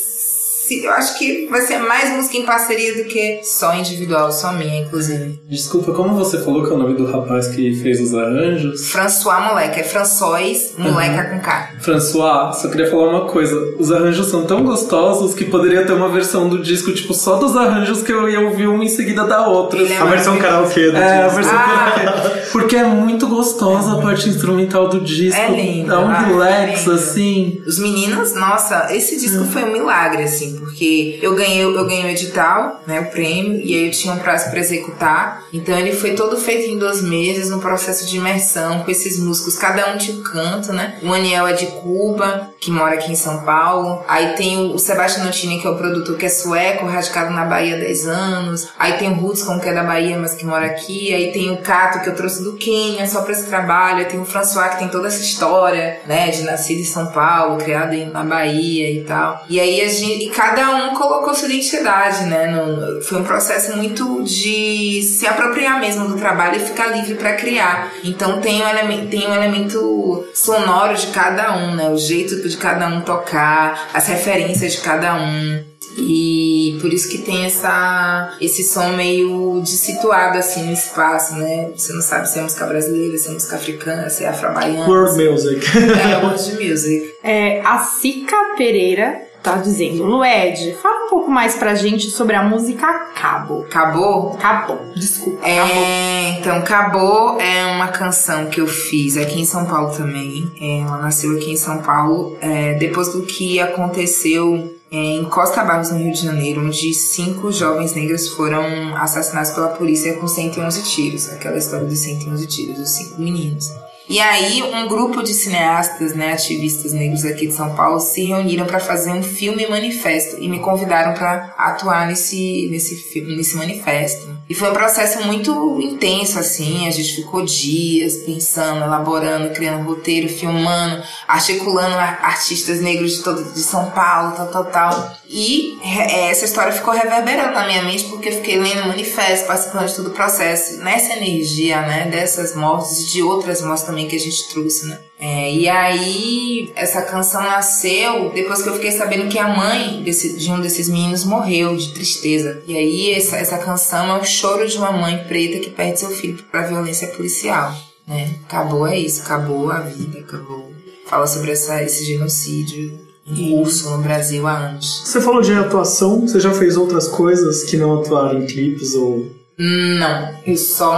A: Se- Eu acho que vai ser mais música em parceria do que só individual, só minha, inclusive.
D: Desculpa, como você falou que é o nome do rapaz que fez os arranjos?
A: François Moleca, é François Moleca com K.
D: François, só queria falar uma coisa. Os arranjos são tão gostosos que poderia ter uma versão do disco, tipo, só dos arranjos que eu ia ouvir uma em seguida da outra.
A: É
B: A versão karaokê do
D: É, a
B: disco.
D: versão
A: Ah.
D: karaokê. Porque é muito gostosa a parte instrumental do disco.
A: É lindo.
D: Dá um
A: Ah,
D: relax,
A: é
D: assim.
A: Os meninos, nossa, esse disco foi um milagre, assim, porque eu ganhei, eu ganhei o edital, né, o prêmio, e aí eu tinha um prazo pra executar. Então ele foi todo feito em dois meses, num processo de imersão com esses músicos. Cada um tinha um canto, né? O Aniel é de Cuba, que mora aqui em São Paulo. Aí tem o Sebastião Notini, que é o produtor que é sueco, radicado na Bahia há 10 anos. Aí tem o Hudson, que é da Bahia, mas que mora aqui. Aí tem o Cato, que eu trouxe do Quênia, só pra esse trabalho. Aí tem o François, que tem toda essa história, né? De nascido em São Paulo, criado na Bahia e tal. E aí a gente, e cada um colocou sua identidade, né? No- foi um processo muito de se apropriar mesmo do trabalho e ficar livre pra criar. Então tem um elemento, tem um elemento sonoro de cada um, né? O jeito de cada um tocar, as referências de cada um. E por isso que tem essa, esse som meio dissituado assim no espaço, né? Você não sabe se é música brasileira, se é música africana, se é afro-baiana.
B: World Music.
A: É, world music.
C: É, a Cica Pereira tá dizendo, Lued, fala um pouco mais pra gente sobre a música Cabo.
A: Acabou?
C: Cabo, desculpa. Cabo.
A: É, então, Acabou é uma canção que eu fiz aqui em São Paulo também. É, ela nasceu aqui em São Paulo é, depois do que aconteceu é, em Costa Barros, no Rio de Janeiro, onde cinco jovens negros foram assassinados pela polícia com 111 tiros. Aquela história dos 111 tiros, dos cinco meninos. E aí, um grupo de cineastas, né, ativistas negros aqui de São Paulo, se reuniram para fazer um filme manifesto e me convidaram para atuar nesse, nesse filme, nesse manifesto. E foi um processo muito intenso, assim. A gente ficou dias pensando, elaborando, criando roteiro, filmando, articulando ar- artistas negros de todo de São Paulo, tal, tal, tal. E é, essa história ficou reverberando na minha mente porque eu fiquei lendo manifesto, participando de todo o processo, nessa energia, né, dessas mortes e de outras mortes também que a gente trouxe, né. É, e aí, essa canção nasceu depois que eu fiquei sabendo que a mãe desse- de um desses meninos morreu de tristeza. E aí, essa, essa canção é o choro de uma mãe preta que perde seu filho pra violência policial, né. Acabou, é isso, acabou a vida, acabou. Fala sobre essa, esse genocídio curso no Brasil há anos.
B: Você falou de atuação, você já fez outras coisas que não atuaram em clipes ou.
A: Não, eu só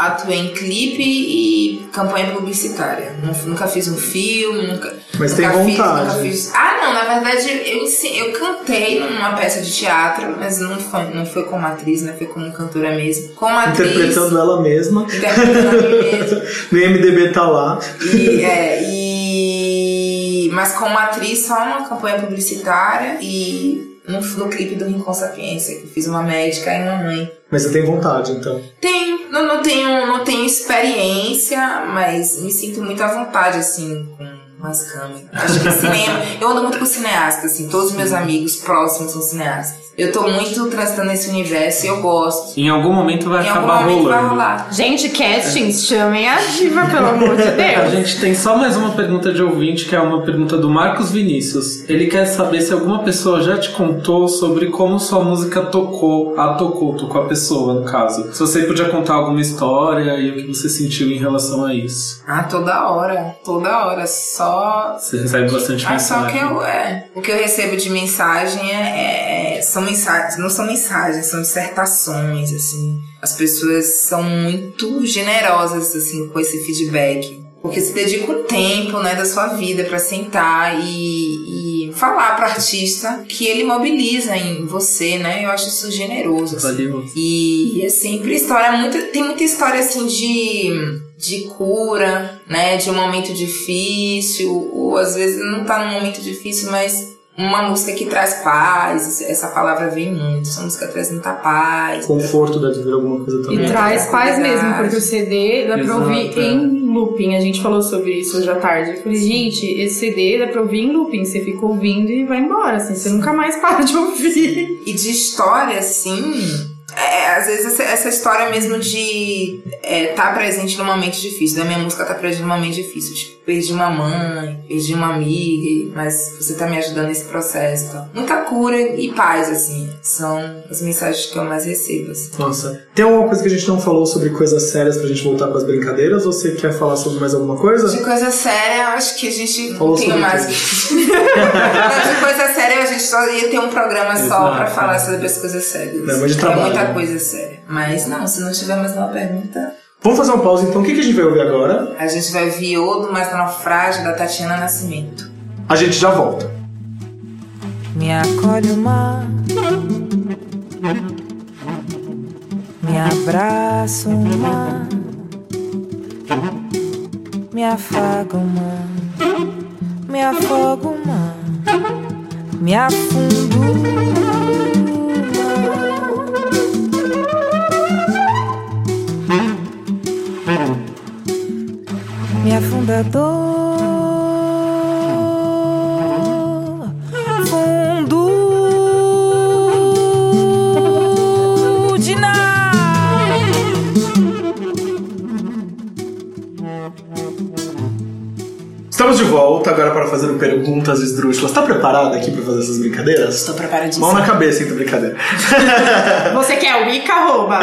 A: atuei em clipe e campanha publicitária. Nu- Nunca fiz um filme, nunca.
B: Mas
A: nunca
B: tem
A: fiz-
B: vontade.
A: nunca fiz- Ah, não, na verdade eu, eu cantei numa peça de teatro, mas não foi, não foi como atriz, né? Foi como cantora mesmo. Como atriz.
B: Interpretando ela mesma.
A: Interpretando a mim mesma.
B: No IMDB tá lá.
A: E, é, e... Mas como atriz, só uma campanha publicitária e no, no clipe do Rincon Sapiência, que fiz uma médica e uma mãe.
B: Mas você tem vontade, então.
A: Tenho, não, não tenho, não tenho experiência, mas me sinto muito à vontade, assim, com as câmeras. Acho que cinema. eu ando muito com cineastas, assim, todos os meus amigos próximos são cineastas. Eu tô muito transitando nesse universo e eu gosto.
D: Em algum momento vai
A: em algum
D: acabar
A: momento vai
D: rolando.
A: rolar.
C: Gente, castings, chamem a diva, pelo amor de
D: A
C: Deus.
D: gente tem só mais uma pergunta de ouvinte, que é uma pergunta do Marcos Vinícius. Ele quer saber se alguma pessoa já te contou sobre como sua música tocou, a tocou, tocou a pessoa, no caso. Se você podia contar alguma história e o que você sentiu em relação a isso.
A: Ah, toda hora, toda hora. Só
D: Você recebe bastante
A: Mas só
D: mensagem.
A: que eu, é, o que eu recebo de mensagem é, é- são mensagens, não são mensagens, são dissertações, assim. As pessoas são muito generosas, assim, com esse feedback. Porque se dedica um tempo, né, da sua vida pra sentar e, e falar pro artista que ele mobiliza em você, né? Eu acho isso generoso. assim.
D: Valeu.
A: E é sempre história muito. Tem muita história assim de, de cura, né? De um momento difícil, ou às vezes não tá num momento difícil, mas uma música que traz paz. Essa palavra vem muito. Essa música traz muita paz.
B: Conforto deve vir alguma coisa
C: E
B: também.
A: Muita
C: traz paz
A: tranquilidade.
C: mesmo, porque o CD dá pra
D: Exato,
C: ouvir
D: é.
C: em looping. A gente falou sobre isso hoje à tarde. Eu falei, gente, esse CD dá pra ouvir em looping. Você fica ouvindo e vai embora, assim. Você nunca mais para de ouvir.
A: E de história, assim. É, às vezes essa, essa história mesmo de estar tá presente num momento difícil. Da minha música tá presente num momento difícil. Tipo, perdi uma mãe, perdi uma amiga, mas você tá me ajudando nesse processo. Então. Muita cura e paz, assim. São as mensagens que eu mais recebo. Assim.
B: Nossa. Tem alguma coisa que a gente não falou sobre coisas sérias pra gente voltar com as brincadeiras? Ou você quer falar sobre mais alguma coisa?
A: De coisa séria, eu acho que a gente
B: Falou
A: tem mais. Não, de coisa séria, a gente só ia ter um programa só
D: Exato.
A: pra falar sobre as coisas sérias.
B: É, mas de
A: é
B: trabalho,
A: muita coisa séria. Mas não, se não tiver mais nenhuma pergunta.
B: Vamos fazer uma pausa então. O que, a gente vai ouvir agora?
A: A gente vai ouvir Odo Mais Naufrágio da Tatiana Nascimento.
B: A gente já volta.
F: Me acolhe o mar, me abraça o mar, me afaga o mar, me afoga o mar, me afundo
B: wabarakatuh volta agora para fazer o perguntas esdrúxulas. Tá preparada aqui para fazer essas brincadeiras?
A: Estou preparadíssima.
B: Mão na cabeça, então, brincadeira.
C: Você quer o Wicca, arroba?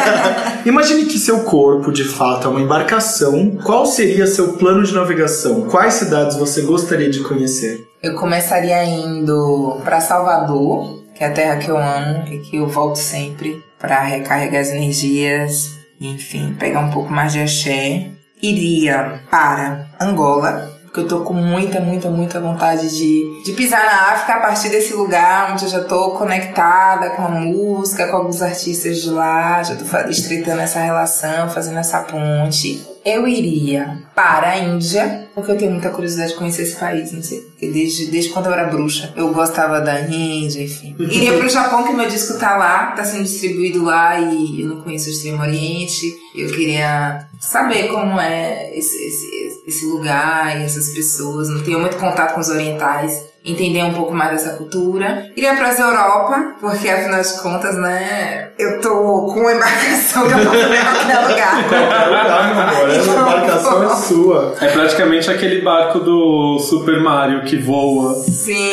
B: Imagine que seu corpo, de fato, é uma embarcação. Qual seria seu plano de navegação? Quais cidades você gostaria de conhecer?
A: Eu começaria indo pra Salvador, que é a terra que eu amo e que eu volto sempre pra recarregar as energias, enfim, pegar um pouco mais de axé. Iria para Angola, porque eu tô com muita, muita, muita vontade de, de pisar na África a partir desse lugar onde eu já tô conectada com a música, com alguns artistas de lá, já tô estreitando essa relação, fazendo essa ponte. Eu iria para a Índia, porque eu tenho muita curiosidade de conhecer esse país, não sei. Desde, desde quando eu era bruxa, eu gostava da Índia, enfim. Iria pro Japão, que meu disco tá lá, tá sendo distribuído lá e eu não conheço o Extremo Oriente. Eu queria saber como é esse, esse, esse lugar e essas pessoas. Não tenho muito contato com os orientais. Entender um pouco mais dessa cultura. Iria pra Europa, porque afinal de contas, né? Eu tô com uma embarcação que eu posso em qualquer lugar.
B: Ai, meu amor, essa embarcação é sua.
D: É praticamente aquele barco do Super Mario que voa.
A: Sim.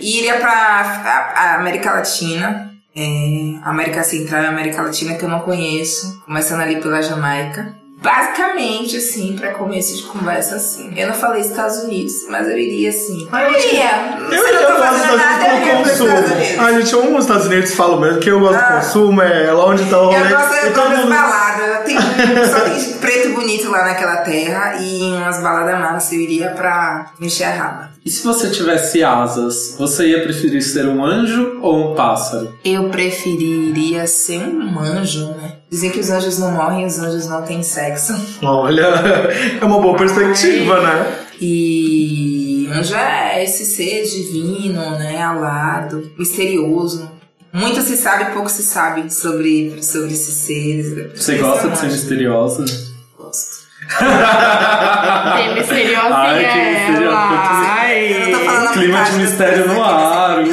A: E iria pra a- a América Latina, é, América Central e América Latina que eu não conheço, começando ali pela Jamaica. Basicamente, assim, pra começo de conversa, assim. Eu não falei Estados Unidos, mas eu iria, assim. Eu iria.
B: Eu iria
A: não tô
B: para os
A: fazendo
B: Estados Unidos
A: pros
B: consumo. Ah, gente, amo os Estados Unidos, falo mesmo, que eu gosto
A: Ah.
B: do consumo, é lá onde tá o rolê.
A: Eu gosto de
B: mundo-
A: baladas. Tem, só tem preto bonito lá naquela terra e umas baladas massas. Eu iria pra mexer a raba.
D: E se você tivesse asas, você ia preferir ser um anjo ou um pássaro?
A: Eu preferiria ser um anjo, né? Dizem que os anjos não morrem, os anjos não têm sexo.
B: Olha, é uma boa perspectiva, né?
A: E anjo é esse ser divino, né? Alado, misterioso. Muito se sabe, pouco se sabe sobre, sobre esses seres.
D: Você gosta de ser misteriosa?
A: Gosto.
C: Tem misteriosinha
D: Ai, que.
C: Ai.
A: A
D: Clima de mistério no ar.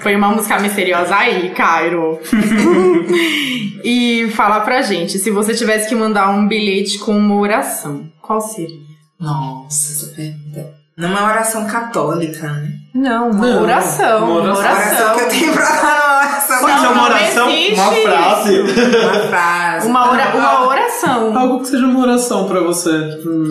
C: Foi uma música misteriosa aí, Cairo. e fala pra gente, se você tivesse que mandar um bilhete com uma oração, qual seria?
A: Nossa, essa pergunta. Não é uma oração católica, né?
C: Não, uma
D: Não,
C: oração.
D: uma
C: Uma
D: oração.
A: A oração que eu tenho pra dar uma oração.
B: Pode ser uma oração, uma frase.
A: Uma frase.
C: Uma, ora- uma oração.
D: Algo que seja uma oração pra você.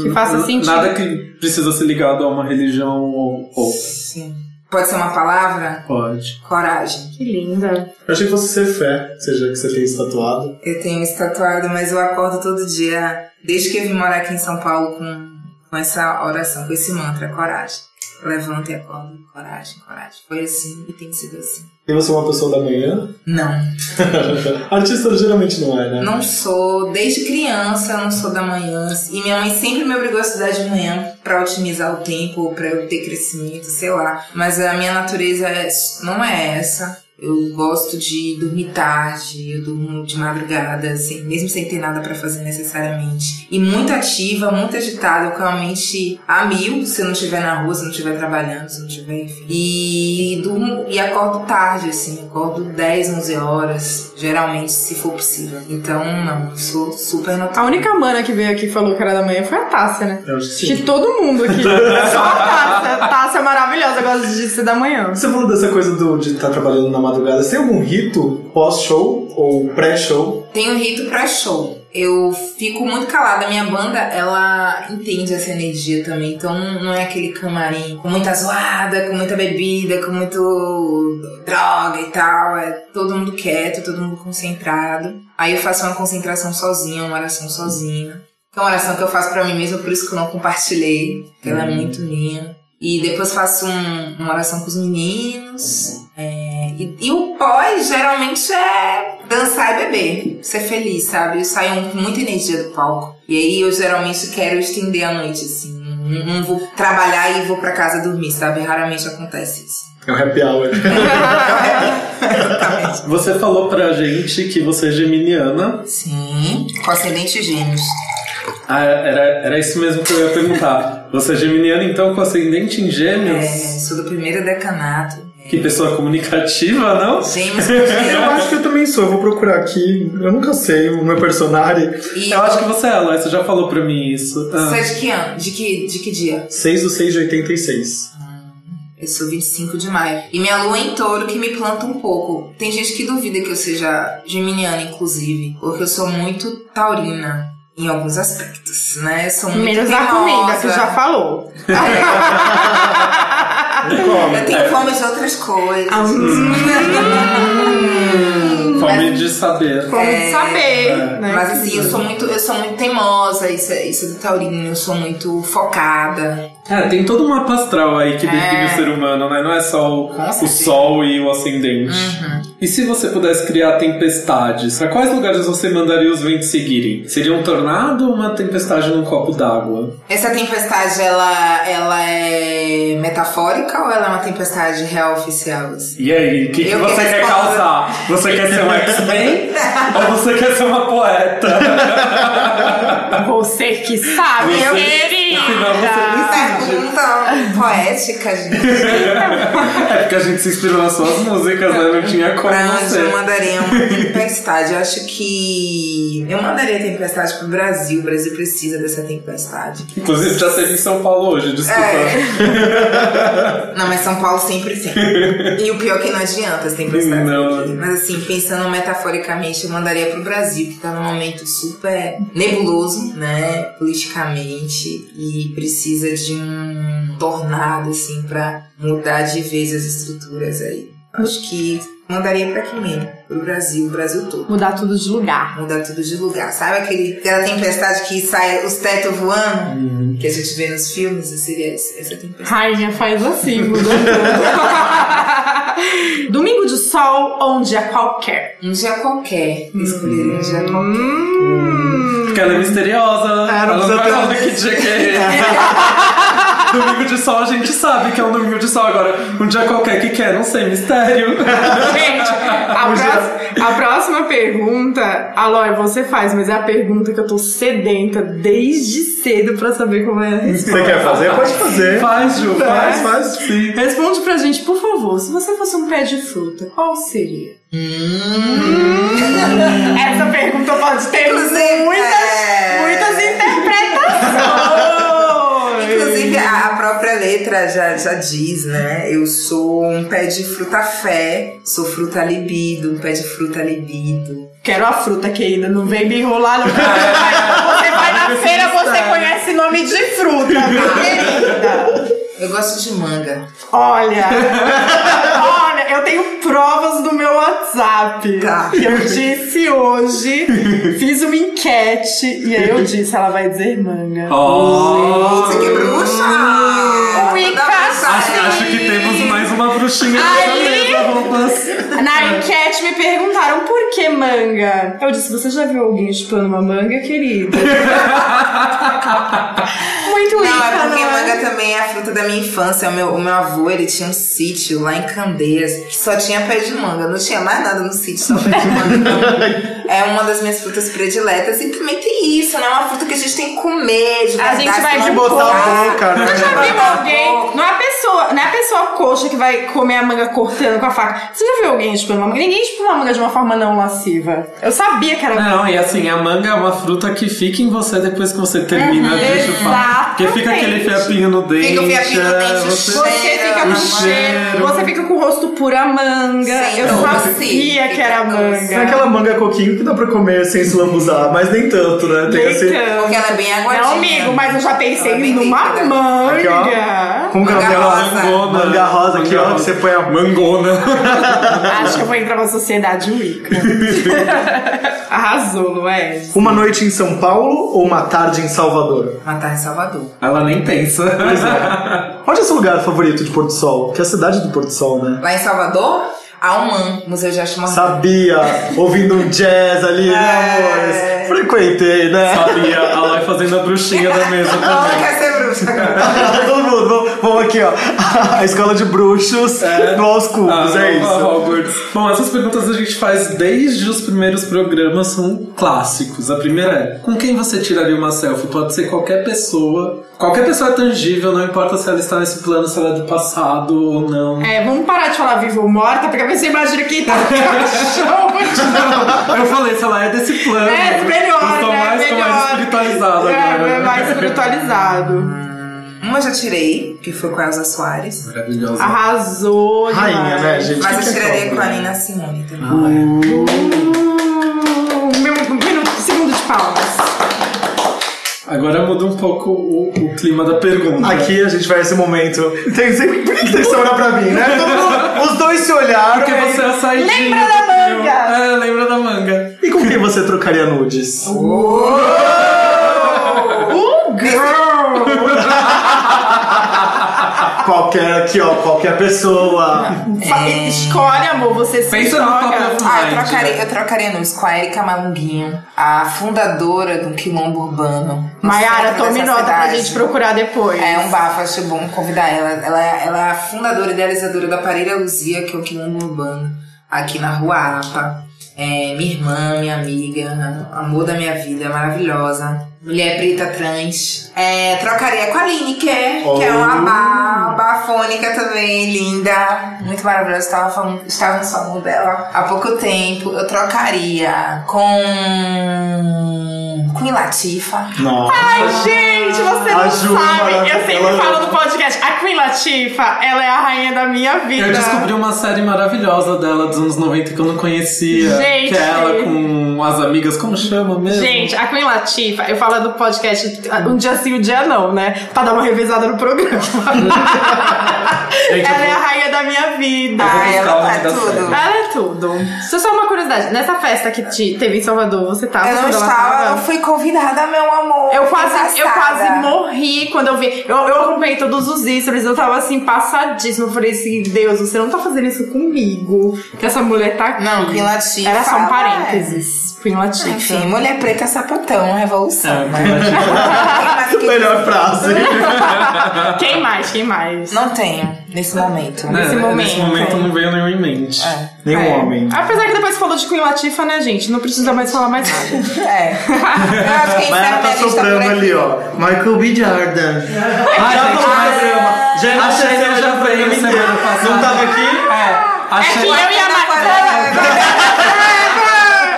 C: Que faça sentido.
D: Nada que precisa ser ligado a uma religião ou outra.
A: Sim. Pode ser uma palavra?
D: Pode.
A: Coragem.
C: Que linda.
B: Eu achei que fosse ser fé, seja que você tem isso tatuado.
A: Eu tenho isso tatuado, mas eu acordo todo dia, desde que eu vim morar aqui em São Paulo com, com essa oração, com esse mantra, coragem. Levanta e acorda, coragem, coragem. Foi assim e tem sido assim.
B: E você é uma pessoa da manhã?
A: Não,
B: Artista geralmente não é, né?
A: não sou. Desde criança eu não sou da manhã. E minha mãe sempre me obrigou a estudar de manhã pra otimizar o tempo, pra eu ter crescimento, sei lá. Mas a minha natureza é- não é essa. Eu gosto de dormir tarde, eu durmo de madrugada, assim, mesmo sem ter nada pra fazer necessariamente. E muito ativa, muito agitada, com a mente a mil, se eu não estiver na rua, se eu não estiver trabalhando, se eu não estiver, enfim. E durmo e acordo tarde, assim, acordo 10, 11 horas, geralmente, se for possível. Então, não, sou super
C: A
A: noturna.
C: única mana que veio aqui e falou que era da manhã foi a Tássia, né?
B: Eu sim.
C: que todo mundo aqui. Só a Tássia. A Tássia é maravilhosa, gosta de ser da manhã.
B: Você falou dessa coisa do, de estar trabalhando na madrugada. Você tem algum rito pós-show ou pré-show?
A: Tenho rito pra show. Eu fico muito calada. A minha banda, ela entende essa energia também. Então não é aquele camarim com muita zoada, com muita bebida, com muito droga e tal. É todo mundo quieto, todo mundo concentrado. Aí eu faço uma concentração sozinha, uma oração sozinha. Que é uma oração que eu faço pra mim mesma, por isso que eu não compartilhei. Que ela é muito minha. E depois faço um- uma oração com os meninos. É, e, e o pós geralmente é dançar e beber, ser feliz, sabe? Eu saio com muita energia do palco. E aí eu geralmente quero estender a noite, assim. Não, não vou trabalhar e vou pra casa dormir, sabe? Raramente acontece isso.
B: É o happy hour.
A: Exatamente.
D: Você falou pra gente que você é geminiana.
A: Sim, com ascendente gêmeos.
D: Ah, era, era isso mesmo que eu ia perguntar. Você é geminiana, então, com ascendente em
A: É,
D: gêmeos?
A: sou do primeiro decanato.
D: Que pessoa comunicativa, não?
A: Gêmeos
B: Eu acho que eu também sou. Eu vou procurar aqui. Eu nunca sei o meu personagem.
A: E
D: Eu acho que você é, Aloy, você já falou pra mim isso. Ah.
A: você é de que ano? De que, de que dia?
B: 6 do 6 de 86.
A: Eu sou 25 de maio. E minha lua é em touro que me planta um pouco. Tem gente que duvida que eu seja geminiana, inclusive. Porque eu sou muito taurina. Em alguns aspectos, né? Sou muito
C: Menos a comida, que já falou.
A: Eu tenho fome de outras coisas.
C: Ah,
D: Fome de saber.
C: Vamos
A: É,
C: saber, né?
A: Mas assim, eu sou muito, eu sou muito teimosa, isso é, isso é do taurino, eu sou muito focada.
D: É, tem todo um mapa astral aí que define
A: É.
D: o ser humano, né? Não é só o, o sol e o ascendente. E se você pudesse criar tempestades, pra quais lugares você mandaria os ventos seguirem? Seria um tornado ou uma tempestade num copo d'água?
A: Essa tempestade, ela, ela é metafórica ou ela é uma tempestade real oficial? assim?
D: E aí, o que, que você
A: que
D: quer
A: respondo.
D: causar? Você quer ser um X-Men ou você quer ser uma poeta?
C: Você que sabe,
D: Você-
C: eu Querida.
A: Pergunta poética, gente.
D: É porque a gente se inspirou nas suas músicas, né? Não tinha como
A: Pra onde eu mandaria uma tempestade? Eu acho que. Eu mandaria tempestade pro Brasil. O Brasil precisa dessa tempestade.
D: Inclusive, já teve em São Paulo hoje, desculpa.
A: É. Não, mas São Paulo sempre tem. E o pior é que não adianta as tempestades.
D: Não.
A: Mas assim, pensando metaforicamente, eu mandaria pro Brasil, que tá num momento super nebuloso, né? Politicamente. E precisa de um tornado, assim, pra mudar de vez as estruturas aí. Acho que mandaria pra aqui mesmo, pro Brasil, o Brasil todo.
C: Mudar tudo de lugar.
A: Mudar tudo de lugar. Sabe aquele, aquela tempestade que sai os tetos voando? Que a gente vê nos filmes? Seria essa tempestade.
C: Rainha faz assim, muda tudo. Domingo de sol ou um dia qualquer?
A: Um dia qualquer. Escolheria um dia qualquer.
C: Hum.
D: Porque ela é misteriosa,
B: É, não
D: ela não vai falar que dia que é. domingo de sol a gente sabe que é um domingo de sol. Agora, um dia qualquer que quer, não sei, mistério.
C: Gente, a, pró- a próxima pergunta, Aloy, você faz, mas é a pergunta que eu tô sedenta desde cedo pra saber como é a resposta.
B: Você quer fazer? Pode fazer.
D: Faz, Ju,
B: Faz,
D: faz.
B: faz. Sim.
C: Responde pra gente, por favor, se você fosse um pé de fruta, qual seria? Essa pergunta pode ter
A: Inclusive,
C: muitas,
A: é.
C: muitas interpretações.
A: Inclusive, a, a própria letra já, já diz, né? Eu sou um pé de fruta fé, sou fruta libido, um pé de fruta libido.
C: Quero a fruta que ainda não vem me enrolar no Você vai na feira, você conhece nome de fruta, minha querida.
A: Eu gosto de manga.
C: Olha, eu tenho provas no meu WhatsApp.
A: Tá.
C: Que eu disse hoje. Fiz uma enquete. E aí eu disse, ela vai dizer manga.
D: Oh,
A: Isso aqui é bruxa!
D: Acho, acho que temos mais uma bruxinha roupas.
C: Na enquete me perguntaram por que manga. Eu disse, você já viu alguém chupando uma manga, querida? Muito
A: Não,
C: Wicca,
A: é porque
C: não
A: manga também é a fruta da minha infância. O meu, o meu avô, ele tinha um sítio lá em Candeias que só tinha pé de manga. Não tinha mais nada no sítio, só pé de manga. Então, é uma das minhas frutas prediletas. E também tem isso, né? É uma fruta que a gente tem que comer. De
C: A gente vai de
B: botar a boca, né?
C: Você já viu alguém? Não é a pessoa, não é a pessoa coxa que vai comer a manga cortando com a faca. Você já viu alguém chupando uma manga? Ninguém chupa uma manga de uma forma não lasciva. Eu sabia que era
D: Não, e assim, a manga é uma fruta que fica em você depois que você termina de chupar. Porque fica aquele fiapinho no dente.
A: Fica o fiapinho no
D: é,
A: dente,
D: você-
A: o
C: Você
A: cheiro,
C: fica com cheiro, você fica com o rosto pura manga.
A: Sim,
C: eu
A: doce.
C: sabia que era manga.
B: aquela manga coquinho que dá pra comer sem se lambuzar, mas nem tanto, né? Tem esse...
C: Leitão.
A: Porque ela é bem aguadinha.
C: Não, amigo, mas eu já pensei
A: Ela é
C: numa
A: líquida.
C: manga.
B: Aqui, ó. Como que é o
A: Manga rosa.
D: Mangona.
B: Manga rosa aqui, ó, que você põe a
D: Mangona.
C: Acho que eu vou entrar pra sociedade Wicca. Arrasou, não é?
B: Uma noite em São Paulo ou uma tarde em Salvador?
A: Matar em Salvador.
D: Ela nem pensa.
B: Pois é. Onde é seu lugar favorito de Porto Sol? Que é a cidade do Porto Sol, né?
A: Lá em Salvador, a UMAN, Museu de Arte Moderna.
B: Sabia, ouvindo um jazz ali, né,
A: É.
B: amores? Frequentei, né?
D: Sabia, a Lai fazendo a bruxinha da mesa
A: Ela
D: também.
A: quer ser bruxa.
B: Todo mundo, vamos, vamos aqui, ó. A escola de bruxos no Aos Cubos,
D: Ah,
B: é isso.
D: Hogwarts. Bom, essas perguntas a gente faz desde os primeiros programas, são clássicos. A primeira é: com quem você tiraria uma selfie? Pode ser qualquer pessoa. Qualquer pessoa é tangível, não importa se ela está nesse plano, se ela é do passado ou não.
C: É, vamos parar de falar viva ou morta, porque você imagina que tá no caixão.
D: Eu falei, se ela é desse plano.
C: É, melhor, né?
D: mais,
C: melhor.
D: mais espiritualizado agora.
C: É, é mais espiritualizado.
A: Uma eu já tirei, que foi com a Elza Soares.
D: Maravilhosa.
C: Arrasou
B: Rainha,
C: demais.
B: né, gente?
A: Mas
B: Que
A: eu
B: que é
A: tiraria com a
B: mulher?
A: Nina Simone também.
C: Um meu- um minuto, segundo de palmas.
D: Agora muda um pouco o, o clima da pergunta.
B: Aqui a gente vai esse momento. Tem sempre. Por que tem que olhar pra mim, né? Mundo- os dois se olharam.
D: Porque você é a saidinha.
C: Lembra da manga?
D: É, lembra da manga.
B: E com quem você trocaria nudes? Qualquer aqui, ó, qualquer pessoa.
C: Fa- Escolhe, amor, você se
D: Pensa no papel
A: Ah, eu trocaria,
D: né?
A: eu trocaria a Erika Malunguinho, a fundadora do Quilombo Urbano.
C: Maiara,
A: centro
C: tome nota pra gente procurar depois.
A: É um bafo, acho bom convidar ela. Ela, é- ela é a fundadora e idealizadora da Parelha Luzia, que é o Quilombo Urbano, aqui na Rua Apa. É, minha irmã, minha amiga, amor da minha vida, maravilhosa. Mulher preta trans. É, trocaria com a Lineker, que é uma ba- bafônica também, linda. Muito maravilhosa. Estava, falando, estava no salão dela há pouco tempo. Eu trocaria com. Queen Latifa.
B: Nossa.
C: Ai, gente, você
B: A
C: não
B: Ju,
C: sabe. Eu
B: maravilhosa.
C: sempre falo no podcast. A Queen Latifah, ela é a rainha da minha vida.
D: Eu descobri uma série maravilhosa dela dos anos 90 que eu não conhecia.
C: Gente.
D: Que é ela com as amigas, como chama mesmo?
C: Gente, a Queen Latifah, eu falo no podcast um dia sim, um dia não, né? Pra dar uma revezada no programa.
D: Gente, eu
C: ela é a rainha da minha vida.
D: O
A: ela é tudo.
C: Ela é tudo. Só só uma curiosidade. Nessa festa que te- teve em Salvador, você tava?
A: Eu não estava,
C: tava?
A: eu fui convidada, meu amor.
C: Eu quase, eu quase morri quando eu vi. Eu, eu acompanhei todos os stories, eu tava assim, passadíssima. Eu falei assim, Deus, você não tá fazendo isso comigo. Que essa mulher tá aqui.
A: Não, Queen Latifah,
C: Era só um
A: é.
C: parênteses. Queen Latifah.
A: Enfim, mulher preta sapatão, revolução.
D: É,
A: né? Que-
B: Melhor frase.
C: Quem mais? Quem mais?
A: Não tenho, nesse momento.
D: Né,
C: Nesse momento.
D: Nesse momento não veio nenhum em mente.
A: É.
B: Nenhum
C: É.
B: homem.
C: Apesar que depois falou de Queen Latifah, né, gente? Não precisa mais falar mais nada.
A: É. Acho que
B: Mas ela
A: encerra
B: tá
A: por
B: soprando ali, ó. Michael B. Jordan.
D: Ai,
B: Já
D: gente, mas-
B: programa. Já
D: A Shayna
B: já
D: veio semana passada.
B: Não tava aqui?
D: É, a
C: É que eu e a Mayara.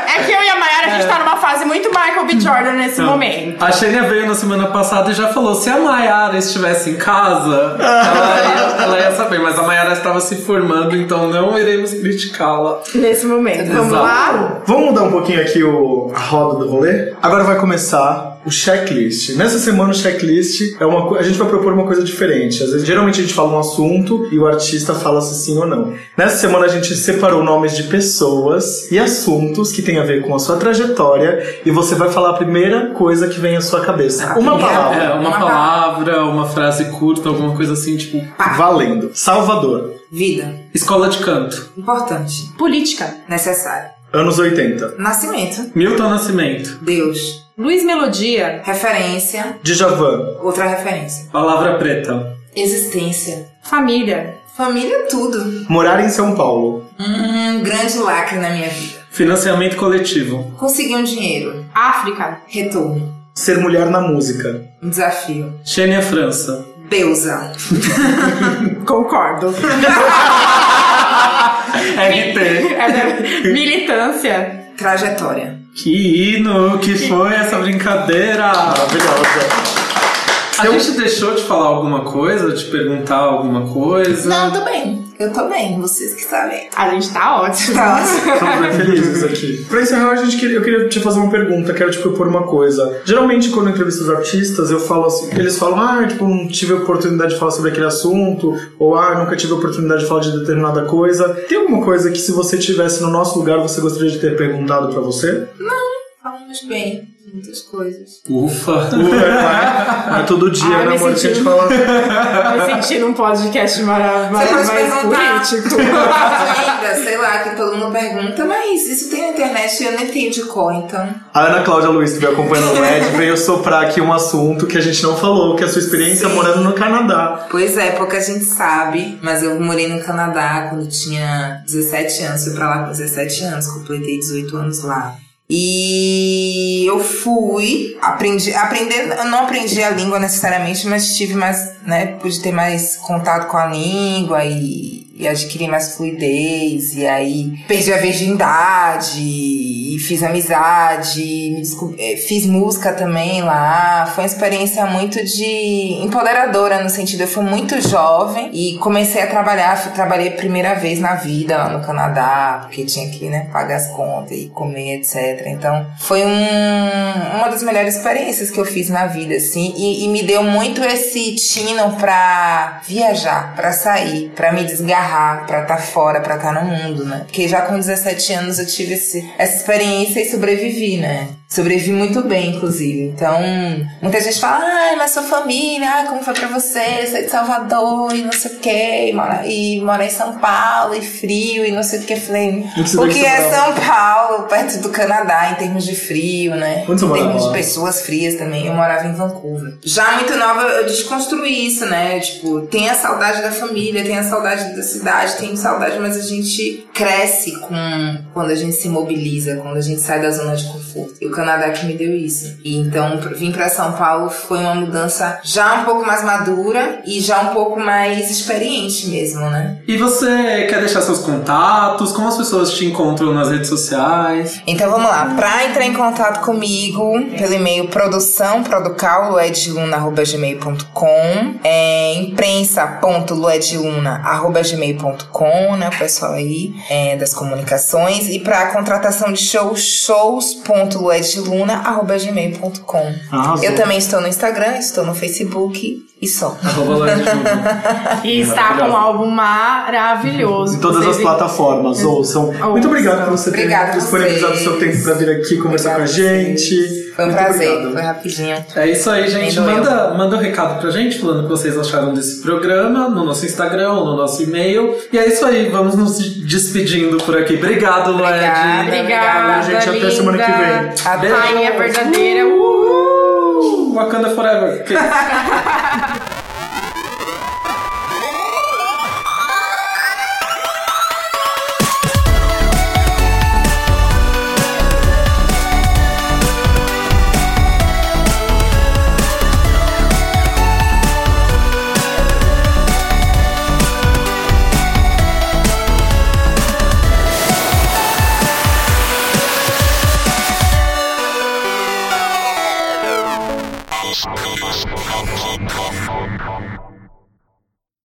C: É que eu e a Mayara, a gente tá numa fase muito Michael B. Jordan nesse momento.
D: A Xenia veio na semana passada e já falou: se a Mayara estivesse em casa, ela ia, ela ia saber. Mas a Mayara estava se formando, então não iremos criticá-la.
C: Nesse momento. Vamos
D: Exato.
C: lá?
B: Vamos mudar um pouquinho aqui o, a roda do rolê? Agora vai começar o checklist. Nessa semana, o checklist é uma A gente vai propor uma coisa diferente. Às vezes, geralmente a gente fala um assunto e o artista fala se sim ou não. Nessa semana, a gente separou nomes de pessoas e assuntos que tem a ver com a sua trajetória e você vai falar a primeira coisa que vem à sua cabeça. Uma palavra.
D: É, uma
A: Uma
D: palavra, uma frase curta, alguma coisa assim, tipo,
B: Valendo. Salvador.
A: Vida.
D: escola de canto.
A: Importante.
C: Política.
A: Necessário.
B: Anos 80.
A: Nascimento.
D: Milton Nascimento.
A: Deus.
C: Luiz Melodia.
A: Referência.
B: Djavan.
A: Outra referência.
D: Palavra preta.
A: Existência.
C: Família.
A: Família, tudo.
B: Morar em São Paulo.
A: Um grande lacre na minha vida.
D: Financiamento coletivo.
A: Conseguir um dinheiro.
C: África.
A: Retorno.
B: Ser mulher na música.
A: Um desafio.
D: Xênia França.
A: Deusa.
C: Concordo.
D: RT.
C: É da- Militância.
A: Trajetória.
D: Que hino que foi essa brincadeira!
B: Maravilhosa.
D: A gente deixou de falar alguma coisa, de perguntar alguma coisa?
A: Não, tô bem. Eu tô bem, vocês que sabem.
C: A gente tá ótimo.
A: Tá ótimo.
B: Estamos bem felizes aqui. Pra encerrar, a gente queria, eu queria te fazer uma pergunta, quero te propor uma coisa. Geralmente, quando eu entrevisto os artistas, eu falo assim, eles falam, ah, tipo, não tive a oportunidade de falar sobre aquele assunto, ou ah, nunca tive a oportunidade de falar de determinada coisa. Tem alguma coisa que, se você estivesse no nosso lugar, você gostaria de ter perguntado pra você?
A: Bem de muitas coisas.
D: Ufa!
B: Não é, é todo dia,
C: Ai,
B: né,
C: me
B: amor, que a gente
C: senti-
B: fala.
C: Me senti num podcast mara-
A: Você
C: mara-
A: pode
C: mais político.
A: ainda, sei lá, que todo mundo pergunta, mas isso tem na internet e eu nem tenho de cor, então.
B: A Ana Cláudia Luiz, que veio acompanhando o Ed, veio soprar aqui um assunto que a gente não falou, que é a sua experiência
A: Sim.
B: morando no Canadá.
A: Pois é, pouca gente sabe, mas eu morei no Canadá quando tinha 17 anos, fui pra lá com 17 anos, completei 18 anos lá. E eu fui, aprendi, aprender, eu não aprendi a língua necessariamente, mas tive mais, né, pude ter mais contato com a língua e, e adquiri mais fluidez, e aí perdi a virgindade, e fiz amizade, eh, fiz música também lá, foi uma experiência muito de empoderadora, no sentido, eu fui muito jovem e comecei a trabalhar, fui, trabalhei a primeira vez na vida lá no Canadá, porque tinha que, né, pagar as contas e comer, etc. Então, foi um, uma das melhores experiências que eu fiz na vida, assim, e, e me deu muito esse tino pra viajar, pra sair, pra me desgarrar, pra estar fora, pra estar no mundo, né? Porque já com 17 anos eu tive esse, essa experiência e sobrevivi, né? Sobrevivi muito bem, inclusive. Então, muita gente fala, ai, mas sua família, ai, como foi pra você? É de Salvador e não sei o quê, e mora, e mora em São Paulo, e frio, e não sei o que. Falei, o que é
B: São
A: Paulo, perto do Canadá, em termos de frio, né?
B: Onde
A: em termos de pessoas frias também. Eu morava em Vancouver. Já muito nova, eu desconstruí isso, né? Tipo, tem a saudade da família, tem a saudade da cidade, tem saudade, mas a gente cresce com quando a gente se mobiliza, quando a gente sai da zona de conforto. E o Canadá que me deu isso. E então, vir pra São Paulo foi uma mudança já um pouco mais madura e já um pouco mais experiente mesmo, né?
D: E você quer deixar seus contatos? Como as pessoas te encontram nas redes sociais?
A: Então vamos lá, pra entrar em contato comigo pelo e-mail produção producal.luedluna.gmail.com é, imprensa.luedluna.gmail.com, né, o pessoal aí é, das comunicações e pra contratação de shows, shows.luedluna.gmail.com
B: Arrasou.
A: Eu também estou no Instagram, estou no Facebook e só.
C: E está com um álbum maravilhoso.
B: Em todas as plataformas, ouçam. Muito obrigado por você ter
A: a
B: disponibilizado o seu tempo pra vir aqui conversar
A: Obrigada
B: com a
A: a
B: gente.
A: Foi um
B: Muito
A: prazer,
B: obrigado.
A: foi rapidinho.
D: É isso aí, gente. Manda, manda um recado pra gente falando o que vocês acharam desse programa no nosso Instagram ou no nosso e-mail. E é isso aí, vamos nos despedindo por aqui. Obrigado, Lued.
A: Obrigada.
C: Obrigada,
B: gente. Até semana que vem.
C: A
D: Beijo.
C: rainha verdadeira. Uh!
D: Wakanda Forever.